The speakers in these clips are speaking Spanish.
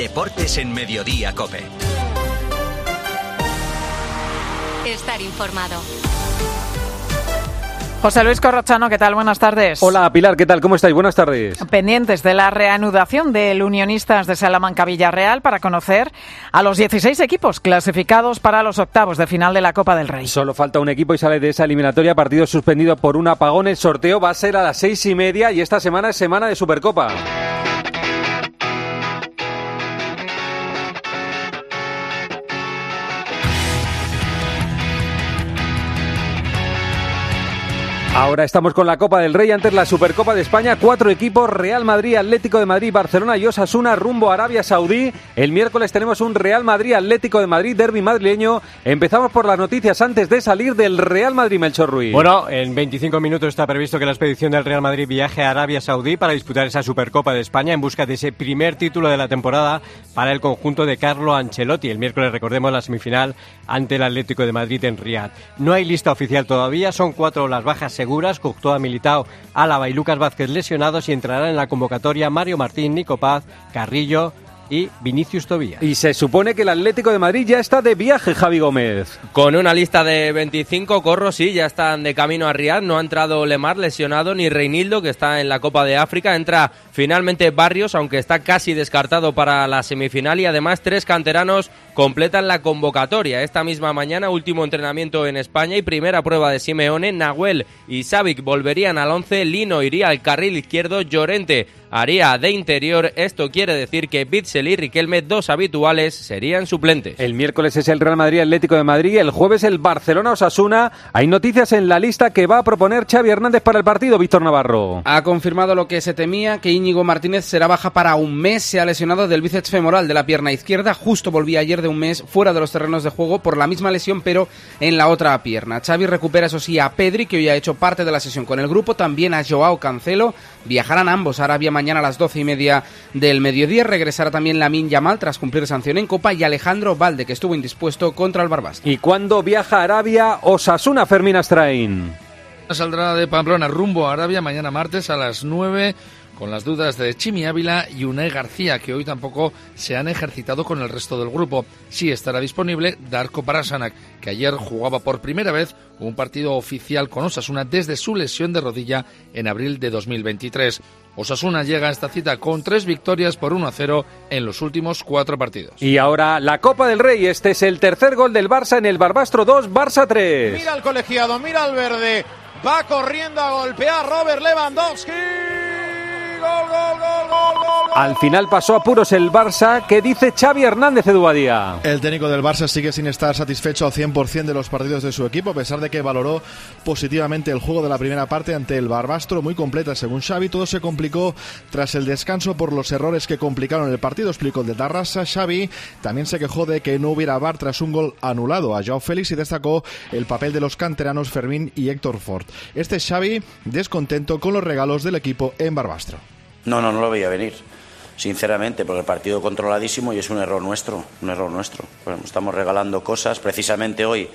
Deportes en Mediodía Cope. Estar informado. José Luis Corrochano, ¿qué tal? Buenas tardes. Hola Pilar, ¿qué tal? ¿Cómo estáis? Buenas tardes. Pendientes de la reanudación del Unionistas de Salamanca Villarreal para conocer a los 16 equipos clasificados para los octavos de final de la Copa del Rey. Solo falta un equipo y sale de esa eliminatoria, partido suspendido por un apagón. El sorteo va a ser a las seis y media y esta semana es semana de Supercopa. Ahora estamos con la Copa del Rey, antes la Supercopa de España, cuatro equipos, Real Madrid, Atlético de Madrid, Barcelona y Osasuna, rumbo a Arabia Saudí. El miércoles tenemos un Real Madrid, Atlético de Madrid, derby madrileño. Empezamos por las noticias antes de salir del Real Madrid, Melchor Ruiz. Bueno, en 25 minutos está previsto que la expedición del Real Madrid viaje a Arabia Saudí para disputar esa Supercopa de España en busca de ese primer título de la temporada para el conjunto de Carlo Ancelotti. El miércoles recordemos la semifinal ante el Atlético de Madrid en Riyadh. No hay lista oficial todavía, son cuatro las bajas seguras, Courtois, Militao, Álava y Lucas Vázquez lesionados y entrarán en la convocatoria Mario Martín, Nico Paz, Carrillo, y Vinicius Tobías. Y se supone que el Atlético de Madrid ya está de viaje, Javi Gómez. Con una lista de 25 corros, sí, ya están de camino a Riyadh. No ha entrado Lemar lesionado ni Reinildo, que está en la Copa de África. Entra finalmente Barrios, aunque está casi descartado para la semifinal. Y además tres canteranos completan la convocatoria. Esta misma mañana, último entrenamiento en España y primera prueba de Simeone. Nahuel y Savic volverían al 11. Lino iría al carril izquierdo. Llorente haría de interior. Esto quiere decir que Bitzel y Riquelme, dos habituales, serían suplentes. El miércoles es el Real Madrid Atlético de Madrid, el jueves el Barcelona Osasuna. Hay noticias en la lista que va a proponer Xavi Hernández para el partido, Víctor Navarro. Ha confirmado lo que se temía, que Íñigo Martínez será baja para un mes. Se ha lesionado del bíceps femoral de la pierna izquierda. Justo volvía ayer de un mes fuera de los terrenos de juego por la misma lesión, pero en la otra pierna. Xavi recupera, eso sí, a Pedri, que hoy ha hecho parte de la sesión con el grupo. También a Joao Cancelo. Viajarán ambos a Arabia mañana a las doce y media del mediodía. Regresará también Lamin Yamal tras cumplir sanción en Copa y Alejandro Valde, que estuvo indispuesto contra el Barbas. ¿Y cuándo viaja a Arabia Osasuna Fermín Astrain? Saldrá de Pamplona rumbo a Arabia mañana martes a las 9 con las dudas de Chimi Ávila y Unai García, que hoy tampoco se han ejercitado con el resto del grupo. Sí estará disponible Darko Parasanak, que ayer jugaba por primera vez un partido oficial con Osasuna desde su lesión de rodilla en abril de 2023. Osasuna llega a esta cita con tres victorias por 1 a 0 en los últimos cuatro partidos. Y ahora la Copa del Rey. Este es el tercer gol del Barça en el Barbastro 2, Barça 3. Mira al colegiado, mira al verde. Va corriendo a golpear Robert Lewandowski. Al final pasó a puros el Barça, que dice Xavi Hernández Eduadía. El técnico del Barça sigue sin estar satisfecho al 100% de los partidos de su equipo, a pesar de que valoró positivamente el juego de la primera parte ante el Barbastro, muy completa según Xavi. Todo se complicó tras el descanso por los errores que complicaron el partido, explicó el de Tarrasa. Xavi también se quejó de que no hubiera VAR tras un gol anulado a Joao Félix y destacó el papel de los canteranos Fermín y Héctor Ford. Este es Xavi descontento con los regalos del equipo en Barbastro. No, no, no lo veía venir, sinceramente, porque el partido controladísimo y es un error nuestro, un error nuestro. Bueno, estamos regalando cosas, precisamente hoy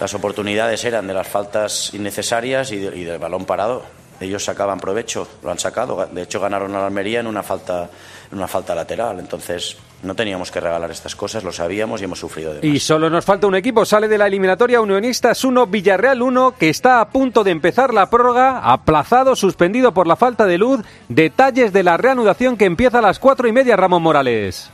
las oportunidades eran de las faltas innecesarias y, de, y del balón parado. Ellos sacaban provecho, lo han sacado. De hecho, ganaron a la Almería en una falta, en una falta lateral. Entonces, no teníamos que regalar estas cosas, lo sabíamos y hemos sufrido de Y solo nos falta un equipo, sale de la eliminatoria Unionistas 1, Villarreal 1, que está a punto de empezar la prórroga, aplazado, suspendido por la falta de luz. Detalles de la reanudación que empieza a las cuatro y media, Ramón Morales.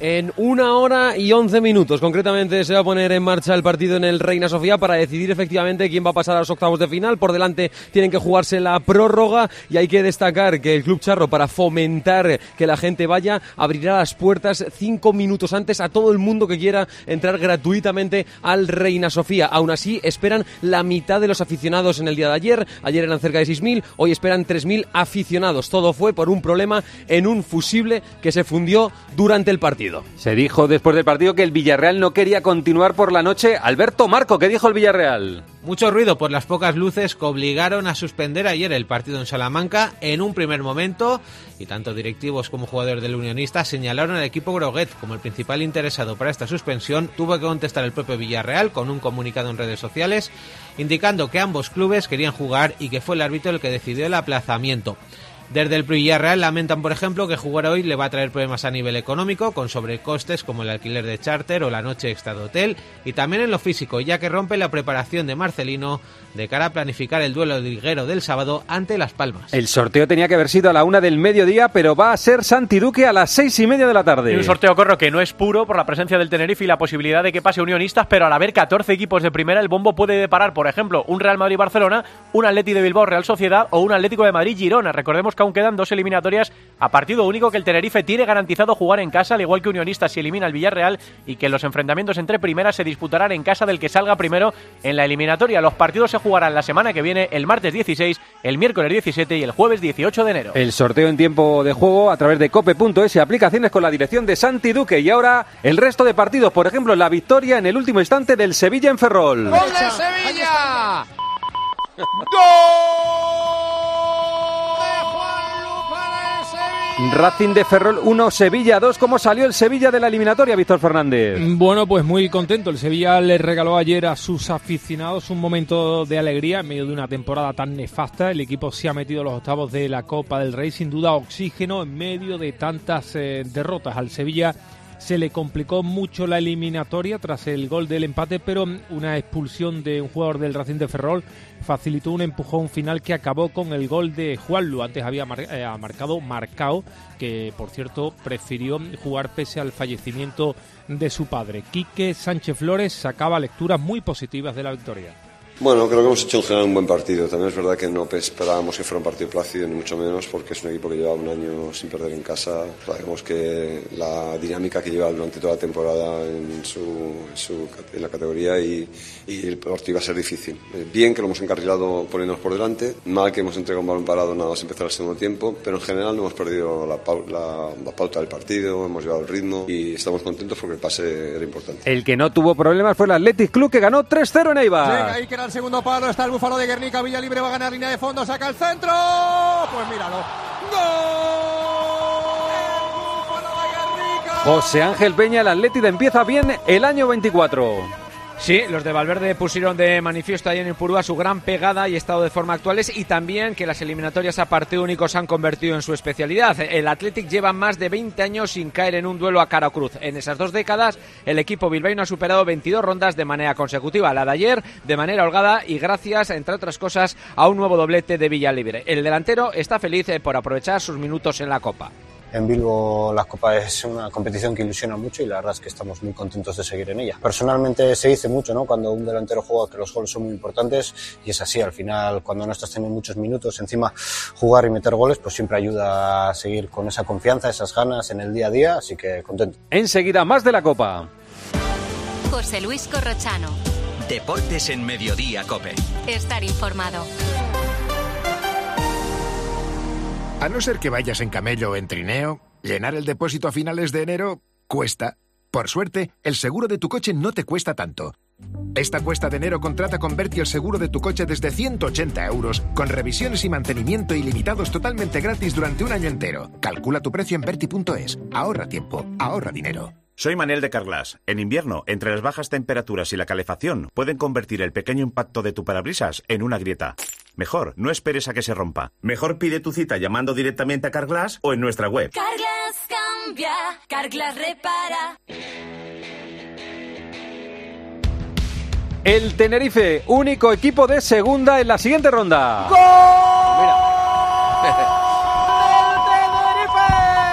En una hora y once minutos, concretamente, se va a poner en marcha el partido en el Reina Sofía para decidir efectivamente quién va a pasar a los octavos de final. Por delante tienen que jugarse la prórroga y hay que destacar que el Club Charro, para fomentar que la gente vaya, abrirá las puertas cinco minutos antes a todo el mundo que quiera entrar gratuitamente al Reina Sofía. Aún así, esperan la mitad de los aficionados en el día de ayer. Ayer eran cerca de 6.000, hoy esperan 3.000 aficionados. Todo fue por un problema en un fusible que se fundió durante el partido. Se dijo después del partido que el Villarreal no quería continuar por la noche. Alberto Marco, ¿qué dijo el Villarreal? Mucho ruido por las pocas luces que obligaron a suspender ayer el partido en Salamanca en un primer momento y tanto directivos como jugadores del Unionista señalaron al equipo Groguet como el principal interesado para esta suspensión. Tuvo que contestar el propio Villarreal con un comunicado en redes sociales indicando que ambos clubes querían jugar y que fue el árbitro el que decidió el aplazamiento. Desde el Villarreal lamentan, por ejemplo, que jugar hoy le va a traer problemas a nivel económico, con sobrecostes como el alquiler de charter o la noche extra de hotel, y también en lo físico, ya que rompe la preparación de Marcelino de cara a planificar el duelo liguero del sábado ante Las Palmas. El sorteo tenía que haber sido a la una del mediodía, pero va a ser Santi Duque a las seis y media de la tarde. Y un sorteo corro que no es puro por la presencia del Tenerife y la posibilidad de que pase Unionistas, pero al haber 14 equipos de primera, el bombo puede deparar, por ejemplo, un Real Madrid-Barcelona, un Atleti de Bilbao Real Sociedad o un Atlético de Madrid-Girona. Recordemos que aún quedan dos eliminatorias a partido único que el Tenerife tiene garantizado jugar en casa, al igual que Unionistas si elimina el Villarreal y que los enfrentamientos entre primeras se disputarán en casa del que salga primero en la eliminatoria. Los partidos se jugarán la semana que viene, el martes 16, el miércoles 17 y el jueves 18 de enero. El sorteo en tiempo de juego a través de cope.es y aplicaciones con la dirección de Santi Duque. Y ahora el resto de partidos, por ejemplo, la victoria en el último instante del Sevilla en Ferrol. ¡Gol de Sevilla! Racing de Ferrol 1, Sevilla 2. ¿Cómo salió el Sevilla de la eliminatoria, Víctor Fernández? Bueno, pues muy contento. El Sevilla le regaló ayer a sus aficionados un momento de alegría en medio de una temporada tan nefasta. El equipo se ha metido los octavos de la Copa del Rey, sin duda oxígeno en medio de tantas eh, derrotas. Al Sevilla se le complicó mucho la eliminatoria tras el gol del empate, pero una expulsión de un jugador del Racing de Ferrol facilitó un empujón final que acabó con el gol de Juanlu. Antes había mar eh, marcado Marcao, que por cierto prefirió jugar pese al fallecimiento de su padre. Quique Sánchez Flores sacaba lecturas muy positivas de la victoria. Bueno, creo que hemos hecho en general un buen partido. También es verdad que no esperábamos que fuera un partido plácido, ni mucho menos, porque es un equipo que lleva un año sin perder en casa. Sabemos que la dinámica que lleva durante toda la temporada en, su, su en la categoría y, y, el partido iba a ser difícil. Bien que lo hemos encarrilado poniéndonos por delante, mal que hemos entregado un balón parado nada más empezar el segundo tiempo, pero en general no hemos perdido la, la, la pauta del partido, hemos llevado el ritmo y estamos contentos porque el pase era importante. El que no tuvo problemas fue el Athletic Club que ganó 3-0 en Eibar el segundo palo, está el búfalo de Guernica, Villa Libre va a ganar línea de fondo, saca el centro, pues míralo, ¡Gol! José Ángel Peña, el Atlético empieza bien el año 24. Sí, los de Valverde pusieron de manifiesto ahí en Ipurúa su gran pegada y estado de forma actuales y también que las eliminatorias a partido único se han convertido en su especialidad. El Athletic lleva más de 20 años sin caer en un duelo a cara o cruz. En esas dos décadas, el equipo bilbaíno ha superado 22 rondas de manera consecutiva. La de ayer, de manera holgada y gracias, entre otras cosas, a un nuevo doblete de Villalibre. El delantero está feliz por aprovechar sus minutos en la Copa. En Bilbo la Copa es una competición que ilusiona mucho y la verdad es que estamos muy contentos de seguir en ella. Personalmente se dice mucho, ¿no? Cuando un delantero juega que los goles son muy importantes y es así. Al final, cuando no estás teniendo muchos minutos, encima jugar y meter goles, pues siempre ayuda a seguir con esa confianza, esas ganas en el día a día. Así que contento. Enseguida más de la Copa. José Luis Corrochano. Deportes en Mediodía Cope. Estar informado. A no ser que vayas en camello o en trineo, llenar el depósito a finales de enero cuesta. Por suerte, el seguro de tu coche no te cuesta tanto. Esta cuesta de enero contrata con Berti el seguro de tu coche desde 180 euros, con revisiones y mantenimiento ilimitados totalmente gratis durante un año entero. Calcula tu precio en Berti.es. Ahorra tiempo, ahorra dinero. Soy Manel de Carglass. En invierno, entre las bajas temperaturas y la calefacción, pueden convertir el pequeño impacto de tu parabrisas en una grieta. Mejor, no esperes a que se rompa. Mejor pide tu cita llamando directamente a Carglass o en nuestra web. Carglass cambia, Carglass repara. El Tenerife, único equipo de segunda en la siguiente ronda.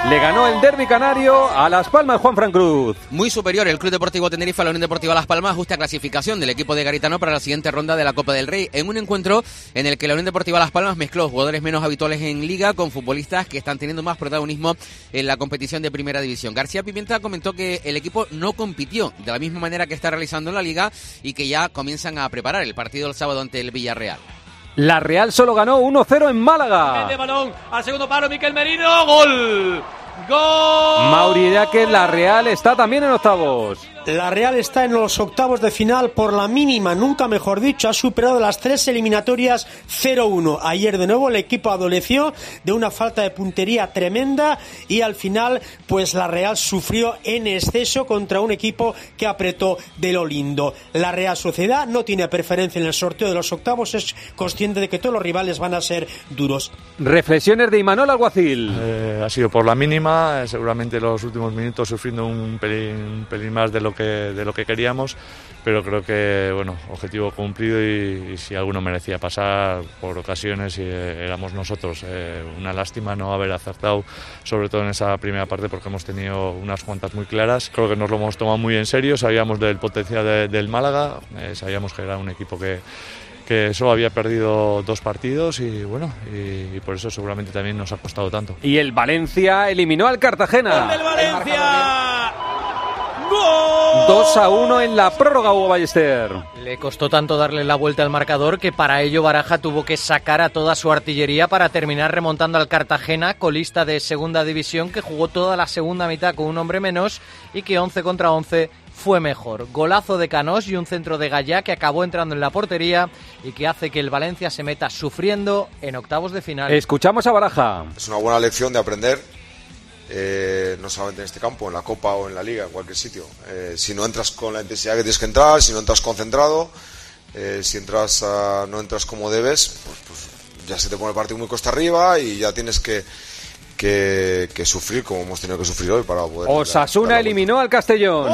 Le ganó el derby canario a Las Palmas Juan Fran Cruz. Muy superior el Club Deportivo Tenerife a la Unión Deportiva Las Palmas, justa clasificación del equipo de Garitano para la siguiente ronda de la Copa del Rey, en un encuentro en el que la Unión Deportiva Las Palmas mezcló jugadores menos habituales en liga con futbolistas que están teniendo más protagonismo en la competición de Primera División. García Pimienta comentó que el equipo no compitió de la misma manera que está realizando en la liga y que ya comienzan a preparar el partido del sábado ante el Villarreal. La Real solo ganó 1-0 en Málaga. De balón al segundo palo, Miquel Merino, gol. ¡Gol! Mauri que la Real está también en octavos. La Real está en los octavos de final por la mínima, nunca mejor dicho, ha superado las tres eliminatorias 0-1. Ayer de nuevo el equipo adoleció de una falta de puntería tremenda y al final pues la Real sufrió en exceso contra un equipo que apretó de lo lindo. La Real Sociedad no tiene preferencia en el sorteo de los octavos, es consciente de que todos los rivales van a ser duros. Reflexiones de Imanol Alguacil. Eh, ha sido por la mínima, eh, seguramente los últimos minutos sufriendo un pelín, un pelín más de lo que de lo que queríamos, pero creo que bueno objetivo cumplido y, y si alguno merecía pasar por ocasiones y eh, éramos nosotros. Eh, una lástima no haber acertado, sobre todo en esa primera parte, porque hemos tenido unas cuantas muy claras. Creo que nos lo hemos tomado muy en serio, sabíamos del potencial de- del Málaga, eh, sabíamos que era un equipo que que solo había perdido dos partidos y bueno, y, y por eso seguramente también nos ha costado tanto. Y el Valencia eliminó al Cartagena. Valencia! 2 a 1 en la prórroga, Hugo Ballester. Le costó tanto darle la vuelta al marcador que para ello Baraja tuvo que sacar a toda su artillería para terminar remontando al Cartagena, colista de segunda división, que jugó toda la segunda mitad con un hombre menos y que 11 contra 11 fue mejor. Golazo de Canós y un centro de Gallá que acabó entrando en la portería y que hace que el Valencia se meta sufriendo en octavos de final. Escuchamos a Baraja. Es una buena lección de aprender, eh, no solamente en este campo, en la Copa o en la Liga, en cualquier sitio. Eh, si no entras con la intensidad que tienes que entrar, si no entras concentrado, eh, si entras ah, no entras como debes, pues, pues ya se te pone el partido muy costa arriba y ya tienes que, que, que sufrir como hemos tenido que sufrir hoy para poder... Osasuna eliminó al Castellón.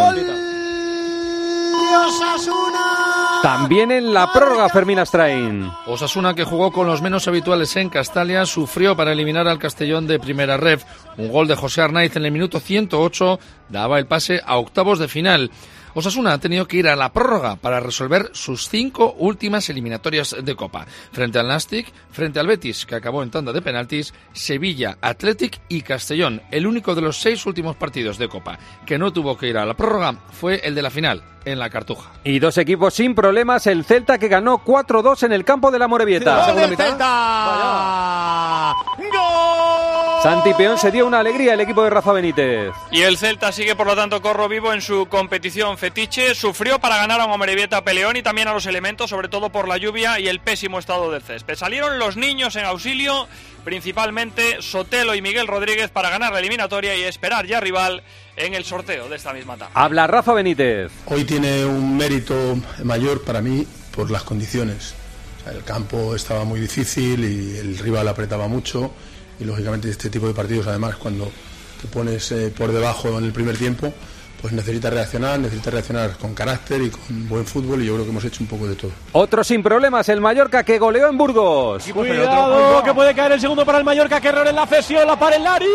También en la prórroga, Fermín Astrain. Osasuna, que jugó con los menos habituales en Castalia, sufrió para eliminar al Castellón de primera ref. Un gol de José Arnaiz en el minuto 108 daba el pase a octavos de final. Osasuna ha tenido que ir a la prórroga para resolver sus cinco últimas eliminatorias de Copa. Frente al Nastic, frente al Betis, que acabó en tanda de penaltis, Sevilla, Athletic y Castellón. El único de los seis últimos partidos de Copa que no tuvo que ir a la prórroga fue el de la final, en la Cartuja. Y dos equipos sin problemas, el Celta que ganó 4-2 en el campo de la Morevieta. ¡Gol del Celta! Santi Peón se dio una alegría el equipo de Rafa Benítez. Y el Celta sigue, por lo tanto, corro vivo en su competición fetiche. Sufrió para ganar a un Morevieta peleón y también a los elementos, sobre todo por la lluvia y el pésimo estado del césped. Salieron los niños en auxilio, principalmente Sotelo y Miguel Rodríguez, para ganar la eliminatoria y esperar ya rival en el sorteo de esta misma tarde. Habla Rafa Benítez. Hoy tiene un mérito mayor para mí por las condiciones. El campo estaba muy difícil y el rival apretaba mucho y lógicamente este tipo de partidos además cuando te pones eh, por debajo en el primer tiempo pues necesitas reaccionar, necesitas reaccionar con carácter y con buen fútbol y yo creo que hemos hecho un poco de todo. Otro sin problemas, el Mallorca que goleó en Burgos. Cuidado, que puede caer el segundo para el Mallorca, que error en la cesión, la para el Lari.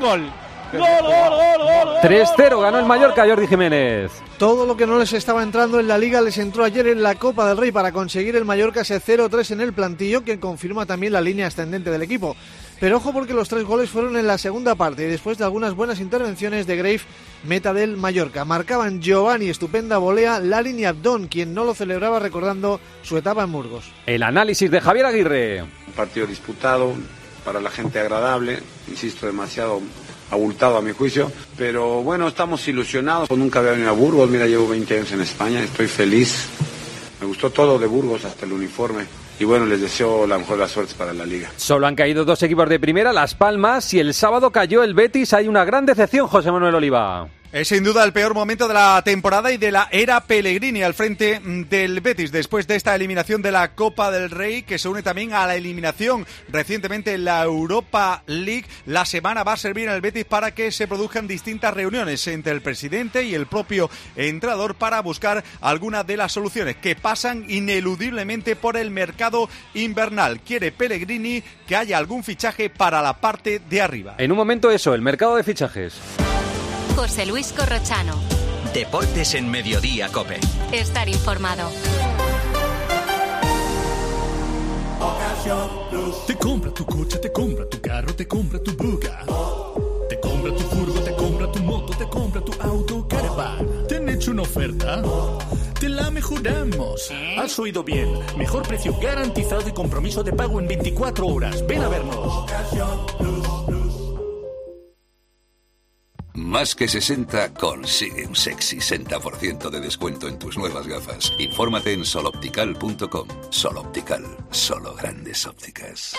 Gol. Gol, gol, gol, gol, gol. 3-0 ganó el Mallorca, Jordi Jiménez. Todo lo que no les estaba entrando en la liga les entró ayer en la Copa del Rey para conseguir el Mallorca ese 0-3 en el plantillo que confirma también la línea ascendente del equipo. Pero ojo porque los tres goles fueron en la segunda parte y después de algunas buenas intervenciones de Grave, meta del Mallorca. Marcaban Giovanni, estupenda volea, Larin y Abdón, quien no lo celebraba recordando su etapa en Burgos. El análisis de Javier Aguirre. Un partido disputado, para la gente agradable, insisto, demasiado abultado a mi juicio, pero bueno, estamos ilusionados. Nunca había venido a Burgos, mira, llevo 20 años en España, estoy feliz. Me gustó todo de Burgos, hasta el uniforme. Y bueno, les deseo la mejor de las suertes para la liga. Solo han caído dos equipos de primera, Las Palmas, y el sábado cayó el Betis. Hay una gran decepción, José Manuel Oliva. Es sin duda el peor momento de la temporada y de la era Pellegrini al frente del Betis después de esta eliminación de la Copa del Rey que se une también a la eliminación recientemente en la Europa League. La semana va a servir al Betis para que se produzcan distintas reuniones entre el presidente y el propio entrenador para buscar algunas de las soluciones que pasan ineludiblemente por el mercado invernal. Quiere Pellegrini que haya algún fichaje para la parte de arriba. En un momento eso, el mercado de fichajes. José Luis Corrochano. Deportes en Mediodía, Cope. Estar informado. Te compra tu coche, te compra tu carro, te compra tu buga. Te compra tu furgo, te compra tu moto, te compra tu auto, caravan. ¿Te han hecho una oferta? Te la mejoramos. Has oído bien. Mejor precio garantizado y compromiso de pago en 24 horas. Ven a vernos. Más que 60 consigue un sexy 60% de descuento en tus nuevas gafas. Infórmate en soloptical.com. Soloptical, solo grandes ópticas.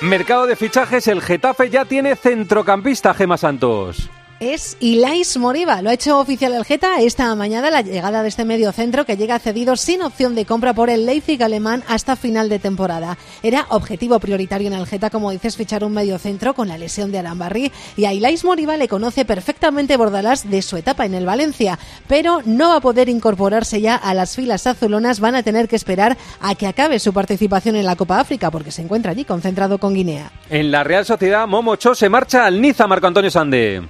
Mercado de fichajes, el Getafe ya tiene centrocampista Gema Santos es Ilais Moriba. Lo ha hecho oficial el Geta esta mañana la llegada de este medio centro que llega cedido sin opción de compra por el Leipzig alemán hasta final de temporada. Era objetivo prioritario en el Geta, como dices, fichar un medio centro con la lesión de Arambarri y a Ilais Moriba le conoce perfectamente Bordalás de su etapa en el Valencia, pero no va a poder incorporarse ya a las filas azulonas, van a tener que esperar a que acabe su participación en la Copa África porque se encuentra allí concentrado con Guinea. En la Real Sociedad, Momo Cho se marcha al Niza, Marco Antonio Sande.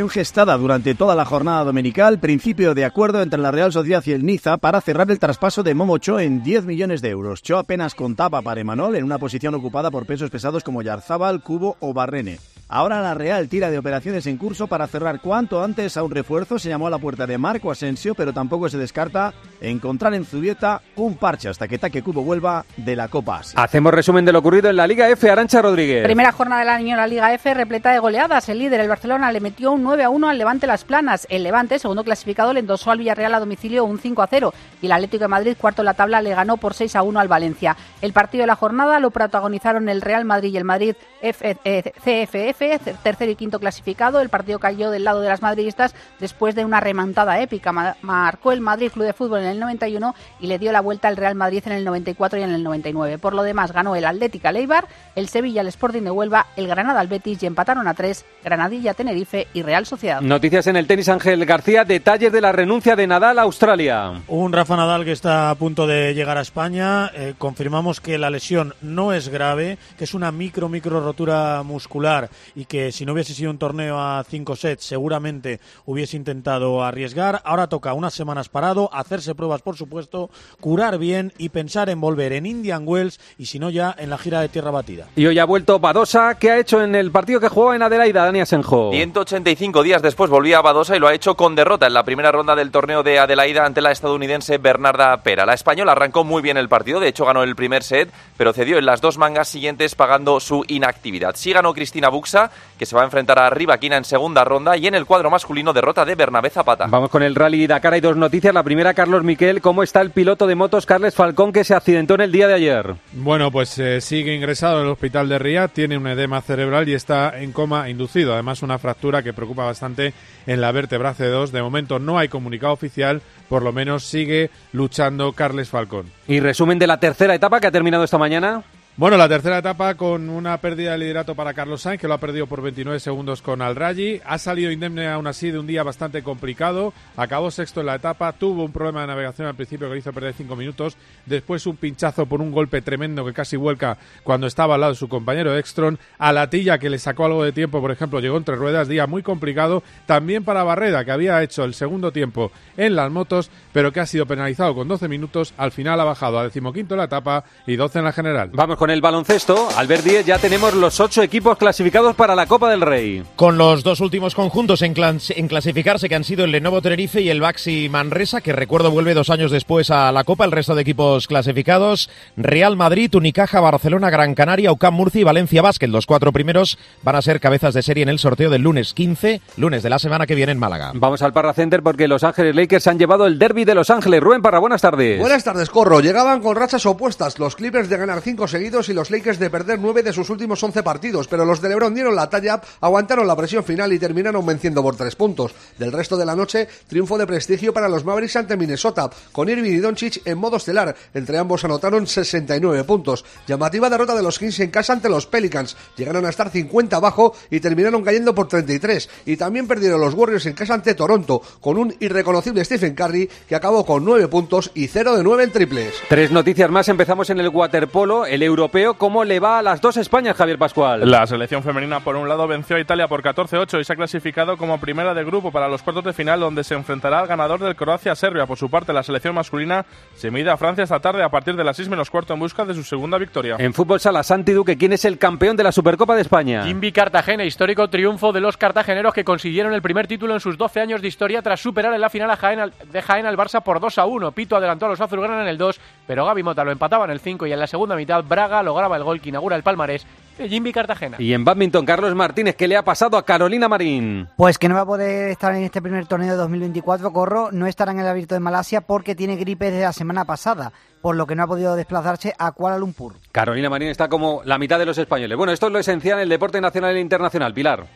Operación gestada durante toda la jornada dominical, principio de acuerdo entre la Real Sociedad y el Niza para cerrar el traspaso de Momo Cho en 10 millones de euros. Cho apenas contaba para Emanol en una posición ocupada por pesos pesados como Yarzábal, Cubo o Barrene. Ahora la Real tira de operaciones en curso para cerrar cuanto antes a un refuerzo. Se llamó a la puerta de Marco Asensio, pero tampoco se descarta encontrar en Zubieta un parche hasta que Taque Cubo vuelva de la Copa Asia. Hacemos resumen de lo ocurrido en la Liga F. Arancha Rodríguez. Primera jornada del año en la Liga F repleta de goleadas. El líder, el Barcelona, le metió un 9 a 1 al Levante Las Planas. El Levante, segundo clasificado, le endosó al Villarreal a domicilio un 5 a 0. Y el Atlético de Madrid, cuarto en la tabla, le ganó por 6 a 1 al Valencia. El partido de la jornada lo protagonizaron el Real Madrid y el Madrid CFF, eh, tercero y quinto clasificado. El partido cayó del lado de las madridistas después de una remontada épica. Marcó el Madrid Club de Fútbol en el 91 y le dio la vuelta al Real Madrid en el 94 y en el 99. Por lo demás, ganó el Atlética Leibar, el Sevilla, el Sporting de Huelva, el Granada al Betis y empataron a tres Granadilla, Tenerife y Real Sociedad. Noticias en el tenis Ángel García, detalles de la renuncia de Nadal a Australia. Un Rafa Nadal que está a punto de llegar a España. Eh, confirmamos que la lesión no es grave, que es una micro, micro rotura muscular y que si no hubiese sido un torneo a cinco sets seguramente hubiese intentado arriesgar. Ahora toca unas semanas parado, hacerse pruebas por supuesto, curar bien y pensar en volver en Indian Wells y si no ya en la gira de tierra batida. Y hoy ha vuelto Badosa, ¿qué ha hecho en el partido que jugó en Adelaida, Dani Asenjo? 185 días después volvía a Badosa y lo ha hecho con derrota en la primera ronda del torneo de Adelaida ante la estadounidense Bernarda Pera. La española arrancó muy bien el partido, de hecho ganó el primer set, pero cedió en las dos mangas siguientes pagando su inactividad. Sí ganó Cristina Buxa, que se va a enfrentar a Rivaquina en segunda ronda y en el cuadro masculino derrota de Bernabé Zapata. Vamos con el Rally Dakar, hay dos noticias. La primera, Carlos Miquel, ¿cómo está el piloto de motos Carles Falcón que se accidentó en el día de ayer? Bueno, pues eh, sigue ingresado en el hospital de Riyadh, tiene un edema cerebral y está en coma inducido. Además, una fractura que preocupa bastante en la vértebra C2. De momento no hay comunicado oficial, por lo menos sigue luchando Carles Falcón. Y resumen de la tercera etapa que ha terminado esta mañana. Bueno, la tercera etapa con una pérdida de liderato para Carlos Sainz, que lo ha perdido por 29 segundos con Alrayi. Ha salido indemne aún así de un día bastante complicado. Acabó sexto en la etapa. Tuvo un problema de navegación al principio que le hizo perder cinco minutos. Después un pinchazo por un golpe tremendo que casi vuelca cuando estaba al lado de su compañero Extron. A Latilla, que le sacó algo de tiempo, por ejemplo, llegó entre ruedas. Día muy complicado. También para Barreda, que había hecho el segundo tiempo en las motos, pero que ha sido penalizado con 12 minutos. Al final ha bajado a decimoquinto en la etapa y 12 en la general. Vamos con el baloncesto, Albert Díez, ya tenemos los ocho equipos clasificados para la Copa del Rey. Con los dos últimos conjuntos en, en clasificarse, que han sido el Lenovo Tenerife y el Baxi Manresa, que recuerdo vuelve dos años después a la Copa, el resto de equipos clasificados, Real Madrid, Unicaja, Barcelona, Gran Canaria, UCAM Murcia y Valencia Basket. Los cuatro primeros van a ser cabezas de serie en el sorteo del lunes 15, lunes de la semana que viene en Málaga. Vamos al Parra Center porque Los Ángeles Lakers han llevado el derby de Los Ángeles. Rubén Parra, buenas tardes. Buenas tardes, Corro. Llegaban con rachas opuestas los Clippers de ganar cinco seguidos y los Lakers de perder nueve de sus últimos once partidos, pero los de LeBron dieron la talla, aguantaron la presión final y terminaron venciendo por tres puntos. Del resto de la noche, triunfo de prestigio para los Mavericks ante Minnesota, con Irving y Doncic en modo estelar. Entre ambos anotaron 69 puntos. Llamativa derrota de los Kings en casa ante los Pelicans. Llegaron a estar 50 abajo y terminaron cayendo por 33. Y también perdieron los Warriors en casa ante Toronto, con un irreconocible Stephen Curry que acabó con 9 puntos y 0 de 9 en triples. Tres noticias más. Empezamos en el waterpolo, el europeo. ¿Cómo le va a las dos Españas, Javier Pascual? La selección femenina, por un lado, venció a Italia por 14-8 y se ha clasificado como primera de grupo para los cuartos de final, donde se enfrentará al ganador del Croacia-Serbia. Por su parte, la selección masculina se mide a Francia esta tarde a partir de las 6 menos cuarto en busca de su segunda victoria. En fútbol sala, Santi Duque, ¿quién es el campeón de la Supercopa de España? Invi Cartagena, histórico triunfo de los cartageneros que consiguieron el primer título en sus 12 años de historia tras superar en la final a Jaén, de Jaén al Barça por 2 a 1. Pito adelantó a los azulgranas en el 2, pero Gaby Mota lo empataba en el 5 y en la segunda mitad Braga lograba el gol que inaugura el palmarés Jimmy Cartagena. Y en badminton, Carlos Martínez, ¿qué le ha pasado a Carolina Marín? Pues que no va a poder estar en este primer torneo de 2024, Corro, no estará en el abierto de Malasia porque tiene gripe desde la semana pasada, por lo que no ha podido desplazarse a Kuala Lumpur. Carolina Marín está como la mitad de los españoles. Bueno, esto es lo esencial en el deporte nacional e internacional. Pilar.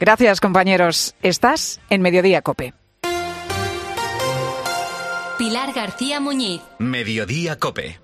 Gracias, compañeros. Estás en Mediodía Cope. Pilar García Muñiz. Mediodía Cope.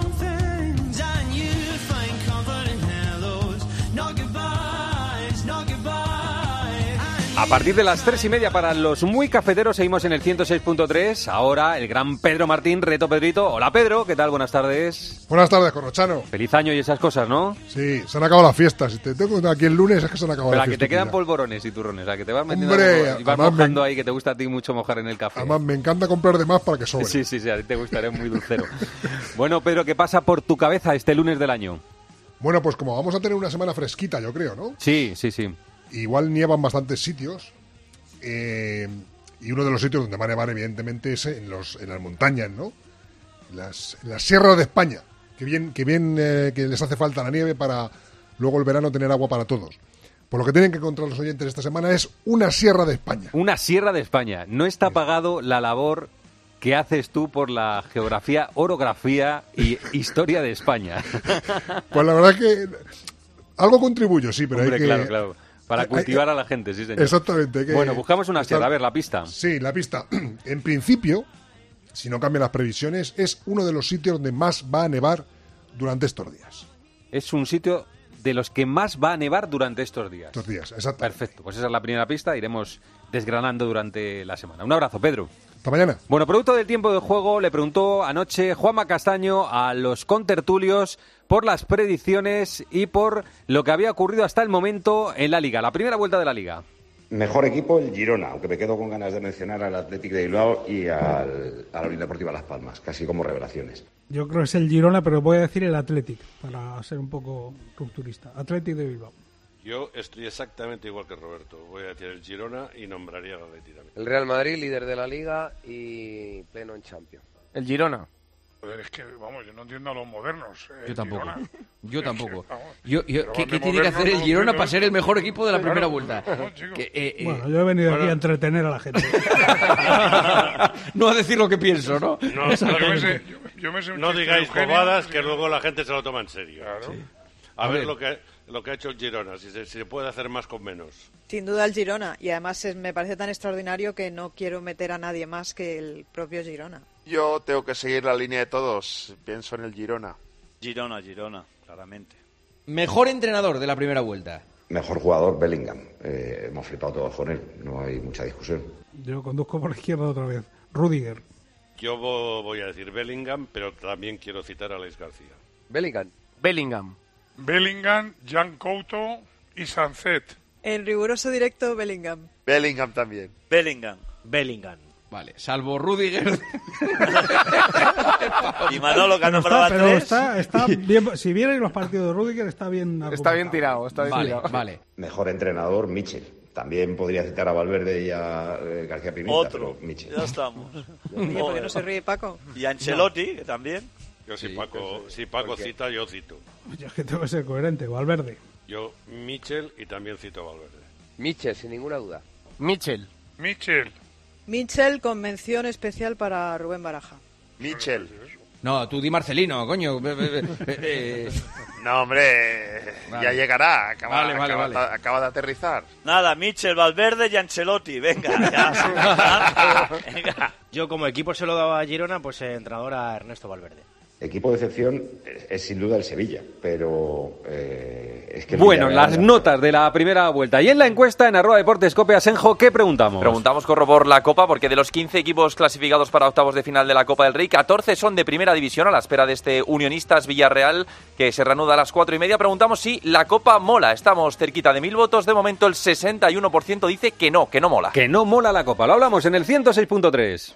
Partir de las tres y media para los muy cafeteros seguimos en el 106.3. Ahora el gran Pedro Martín, reto Pedrito. Hola Pedro, ¿qué tal? Buenas tardes. Buenas tardes, Corrochano. Feliz año y esas cosas, ¿no? Sí, se han acabado las fiestas. Si te tengo aquí el lunes es que se han acabado Pero las a que te fiestas. quedan polvorones y turrones, a que te vas metiendo Hombre, y vas mojando me- ahí, que te gusta a ti mucho mojar en el café. Además, me encanta comprar de más para que sobre. Sí, sí, sí, a ti te gustaría muy dulcero. bueno, Pedro, ¿qué pasa por tu cabeza este lunes del año? Bueno, pues como vamos a tener una semana fresquita, yo creo, ¿no? Sí, sí, sí. Igual nievan bastantes sitios. eh, y uno de los sitios donde va a nevar, evidentemente, es en, los, en las montañas, ¿no? Las, en las sierras de España. Que bien, que bien eh, que les hace falta la nieve para luego el verano tener agua para todos. Por lo que tienen que encontrar los oyentes esta semana es una sierra de España. Una sierra de España. No está pagado la labor que haces tú por la geografía, orografía y historia de España. Pues la verdad que algo contribuyo, sí, pero Hombre, hay que... claro, claro. Para cultivar a la gente, sí, señor. Exactamente. que Bueno, buscamos una sierra. A ver, la pista. Sí, la pista. En principio, si no cambian las previsiones, es uno de los sitios donde más va a nevar durante estos días. Es un sitio de los que más va a nevar durante estos días. Estos días, exacto. Perfecto, pues esa es la primera pista, iremos desgranando durante la semana. Un abrazo, Pedro. Hasta mañana. Bueno, producto del tiempo de juego, le preguntó anoche Juanma Castaño a los contertulios por las predicciones y por lo que había ocurrido hasta el momento en la liga, la primera vuelta de la liga. Mejor equipo el Girona, aunque me quedo con ganas de mencionar al Athletic de Bilbao y al, a la Unión Deportiva Las Palmas, casi como revelaciones. Yo creo que es el Girona, pero voy a decir el Athletic, para ser un poco rupturista. Athletic de Bilbao. Yo estoy exactamente igual que Roberto. Voy a decir el Girona y nombraría al Atleti también. El Real Madrid, líder de la liga y pleno en Champions. El Girona. Joder, es que, vamos, yo no entiendo a los modernos. eh, Yo tampoco. Girona. Yo Es que, tampoco. Yo, yo- ¿qué, tiene que hacer el no Girona para ser el mejor equipo de la Claro, primera vuelta? no, chico. Que, eh, eh, Bueno, yo he venido aquí a entretener a la gente. no a decir lo que pienso, ¿no? No, yo me sé, yo, yo me sé un No chiste de digáis bobadas que luego la gente se lo toma en serio. Claro. A, A ver, ver. Lo, que, lo que ha hecho el Girona, si se, si se puede hacer más con menos. Sin duda el Girona. Y además es- me parece tan extraordinario que no quiero meter a nadie más que el propio Girona. Yo tengo que seguir la línea de todos. Pienso en el Girona. Girona, Girona, claramente. Mejor entrenador de la primera vuelta. Mejor jugador, Bellingham. Eh, hemos flipado todos con él, no hay mucha discusión. Yo conduzco por la izquierda otra vez. Rudiger. Yo vo- voy a decir Bellingham, pero también quiero citar a Alex García. Bellingham. Bellingham. Bellingham, Jan Couto y Sancet. En riguroso directo, Bellingham. Bellingham también. Bellingham. Bellingham. Vale, salvo Rudiger. Y Manolo que ha nombrado pero tres. está, está bien, si vierais los partidos de Rudiger, está bien Está bien tirado, está bien Vale, tirado. Vale. Mejor entrenador, Michel. También podría citar a Valverde y a eh, García Pimienta, Otro. pero Michel. Ya estamos. Oye, ¿por qué no se ríe Paco? Y Ancelotti, que también. Yo si Sí, Paco, pues, si Paco cita, yo cito. Yo es que tengo que ser coherente. Valverde. Yo Michel y también cito a Valverde. Michel, sin ninguna duda. Michel. Michel. Michel con mención especial para Rubén Baraja. Michel. No, tú di Marcelino, coño. Eh, eh, eh. No, hombre, Vale. ya llegará. Acaba, Vale, vale, acaba- vale. acaba de aterrizar. Nada, Michel, Valverde y Ancelotti. Venga, ya. Venga. Yo como equipo se lo daba a Girona, pues entrenador a Ernesto Valverde. Equipo de excepción es, es sin duda el Sevilla, pero eh, es que... Bueno, las notas de la primera vuelta. Y en la encuesta en arroba deportes Cope Asenjo, ¿qué preguntamos? Preguntamos, corro por la Copa, porque de los 15 equipos clasificados para octavos de final de la Copa del Rey, 14 son de primera división a la espera de este Unionistas Villarreal que se reanuda a las 4 y media. Preguntamos si la Copa mola. Estamos cerquita de mil votos. De momento el 61% dice que no, que no mola. Que no mola la Copa. Lo hablamos en el 106.3.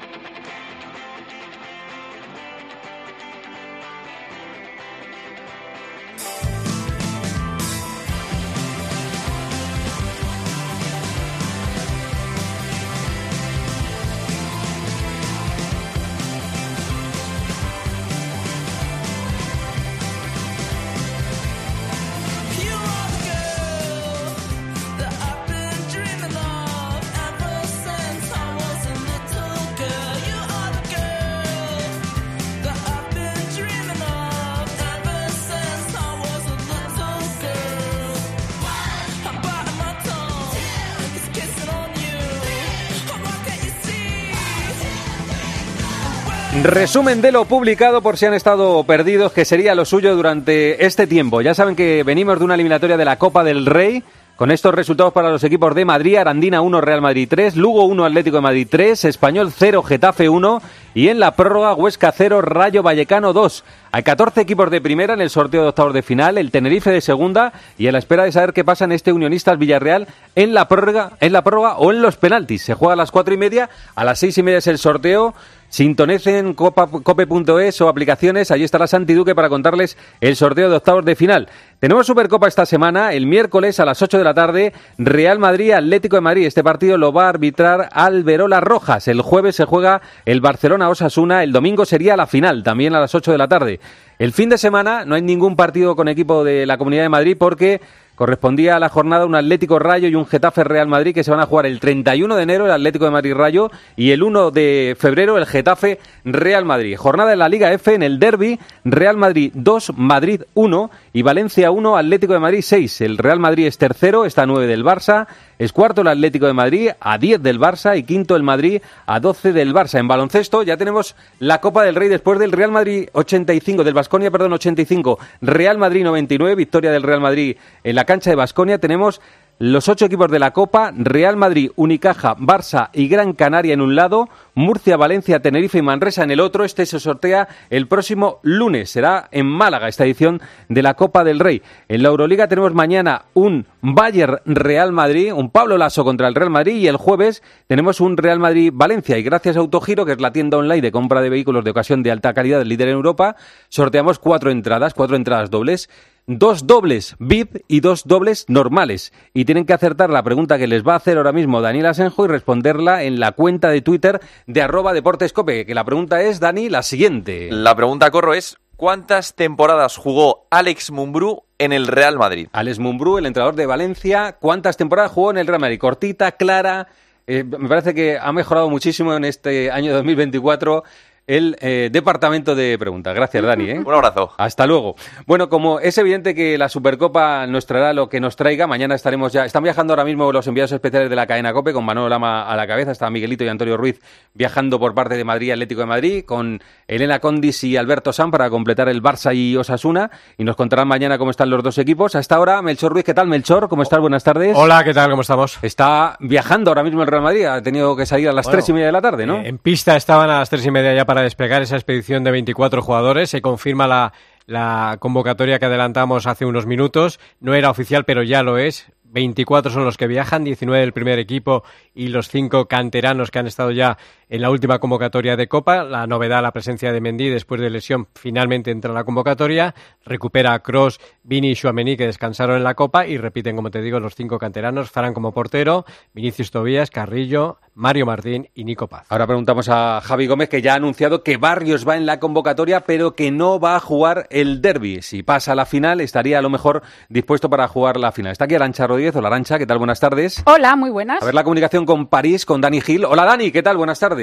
Resumen de lo publicado por si han estado perdidos, que sería lo suyo durante este tiempo. Ya saben que venimos de una eliminatoria de la Copa del Rey. Con estos resultados para los equipos de Madrid, Arandina 1, Real Madrid 3, Lugo 1, Atlético de Madrid 3, Español 0, Getafe 1 y en la prórroga Huesca 0, Rayo Vallecano 2. Hay 14 equipos de primera en el sorteo de octavos de final, el Tenerife de segunda y a la espera de saber qué pasa en este Unionistas Villarreal en la prórroga, en la prórroga o en los penaltis. Se juega a las cuatro y media, a las seis y media es el sorteo. Sintonicen cope.es o aplicaciones, allí estará Santi Duque para contarles el sorteo de octavos de final. Tenemos Supercopa esta semana, el miércoles a las 8 de la tarde, Real Madrid, Atlético de Madrid. Este partido lo va a arbitrar Alberola Rojas. El jueves se juega el Barcelona Osasuna, el domingo sería la final, también a las 8 de la tarde. El fin de semana no hay ningún partido con equipo de la Comunidad de Madrid porque correspondía a la jornada un Atlético Rayo y un Getafe Real Madrid que se van a jugar el 31 de enero el Atlético de Madrid Rayo y el 1 de febrero el Getafe Real Madrid. Jornada de la Liga F en el Derby, Real Madrid 2, Madrid 1 y Valencia 1, Atlético de Madrid 6. El Real Madrid es tercero, está a 9 del Barça, es cuarto el Atlético de Madrid a 10 del Barça y quinto el Madrid a 12 del Barça. En baloncesto ya tenemos la Copa del Rey después del Real Madrid 85, del Basconia, perdón, 85, Real Madrid 99, victoria del Real Madrid en la cancha de Basconia. Tenemos los ocho equipos de la Copa, Real Madrid, Unicaja, Barça y Gran Canaria en un lado, Murcia, Valencia, Tenerife y Manresa en el otro. Este se sortea el próximo lunes. Será en Málaga esta edición de la Copa del Rey. En la Euroliga tenemos mañana un Bayern Real Madrid, un Pablo Lasso contra el Real Madrid y el jueves tenemos un Real Madrid Valencia y gracias a Autogiro, que es la tienda online de compra de vehículos de ocasión de alta calidad líder en Europa, sorteamos cuatro entradas, cuatro entradas dobles dos dobles VIP y dos dobles normales. Y tienen que acertar la pregunta que les va a hacer ahora mismo Daniel Asenjo y responderla en la cuenta de Twitter de arroba deportescope. Que la pregunta es, Dani, la siguiente. La pregunta, Corro, es ¿cuántas temporadas jugó Alex Mumbrú en el Real Madrid? Alex Mumbrú, el entrenador de Valencia, ¿cuántas temporadas jugó en el Real Madrid? Cortita, clara. Eh, me parece que ha mejorado muchísimo en este año 2024 el eh, departamento de preguntas. Gracias, Dani. ¿eh? Un abrazo. Hasta luego. Bueno, como es evidente que la Supercopa nos traerá lo que nos traiga, mañana estaremos ya. Están viajando ahora mismo los enviados especiales de la cadena Cope con Manuel Lama a la cabeza. Está Miguelito y Antonio Ruiz viajando por parte de Madrid Atlético de Madrid con Elena Condis y Alberto San para completar el Barça y Osasuna. Y nos contarán mañana cómo están los dos equipos. Hasta ahora, Melchor Ruiz, ¿qué tal, Melchor? ¿Cómo estás? Buenas tardes. Hola, ¿qué tal? ¿Cómo estamos? Está viajando ahora mismo el Real Madrid. Ha tenido que salir a las Bueno, tres y media de la tarde, ¿no? Eh, en pista estaban a las tres y media ya para desplegar esa expedición de 24 jugadores. Se confirma la, convocatoria que adelantamos hace unos minutos. No era oficial, pero ya lo es. 24 son los que viajan, 19 del primer equipo y los cinco canteranos que han estado ya en la última convocatoria de Copa. La novedad, la presencia de Mendy después de lesión, finalmente entra en la convocatoria. Recupera a Cross, Vini y Chouameni que descansaron en la Copa y repiten, como te digo, los cinco canteranos. Fran como portero, Vinicius Tobías, Carrillo, Mario Martín y Nico Paz. Ahora preguntamos a Javi Gómez que ya ha anunciado que Barrios va en la convocatoria, pero que no va a jugar el derby. Si pasa a la final, estaría a lo mejor dispuesto para jugar la final. Está aquí Arancha Rodríguez. Hola Arancha, ¿qué tal? Buenas tardes. Hola, muy buenas. A ver la comunicación con París, con Dani Gil. Hola Dani, ¿qué tal? Buenas tardes.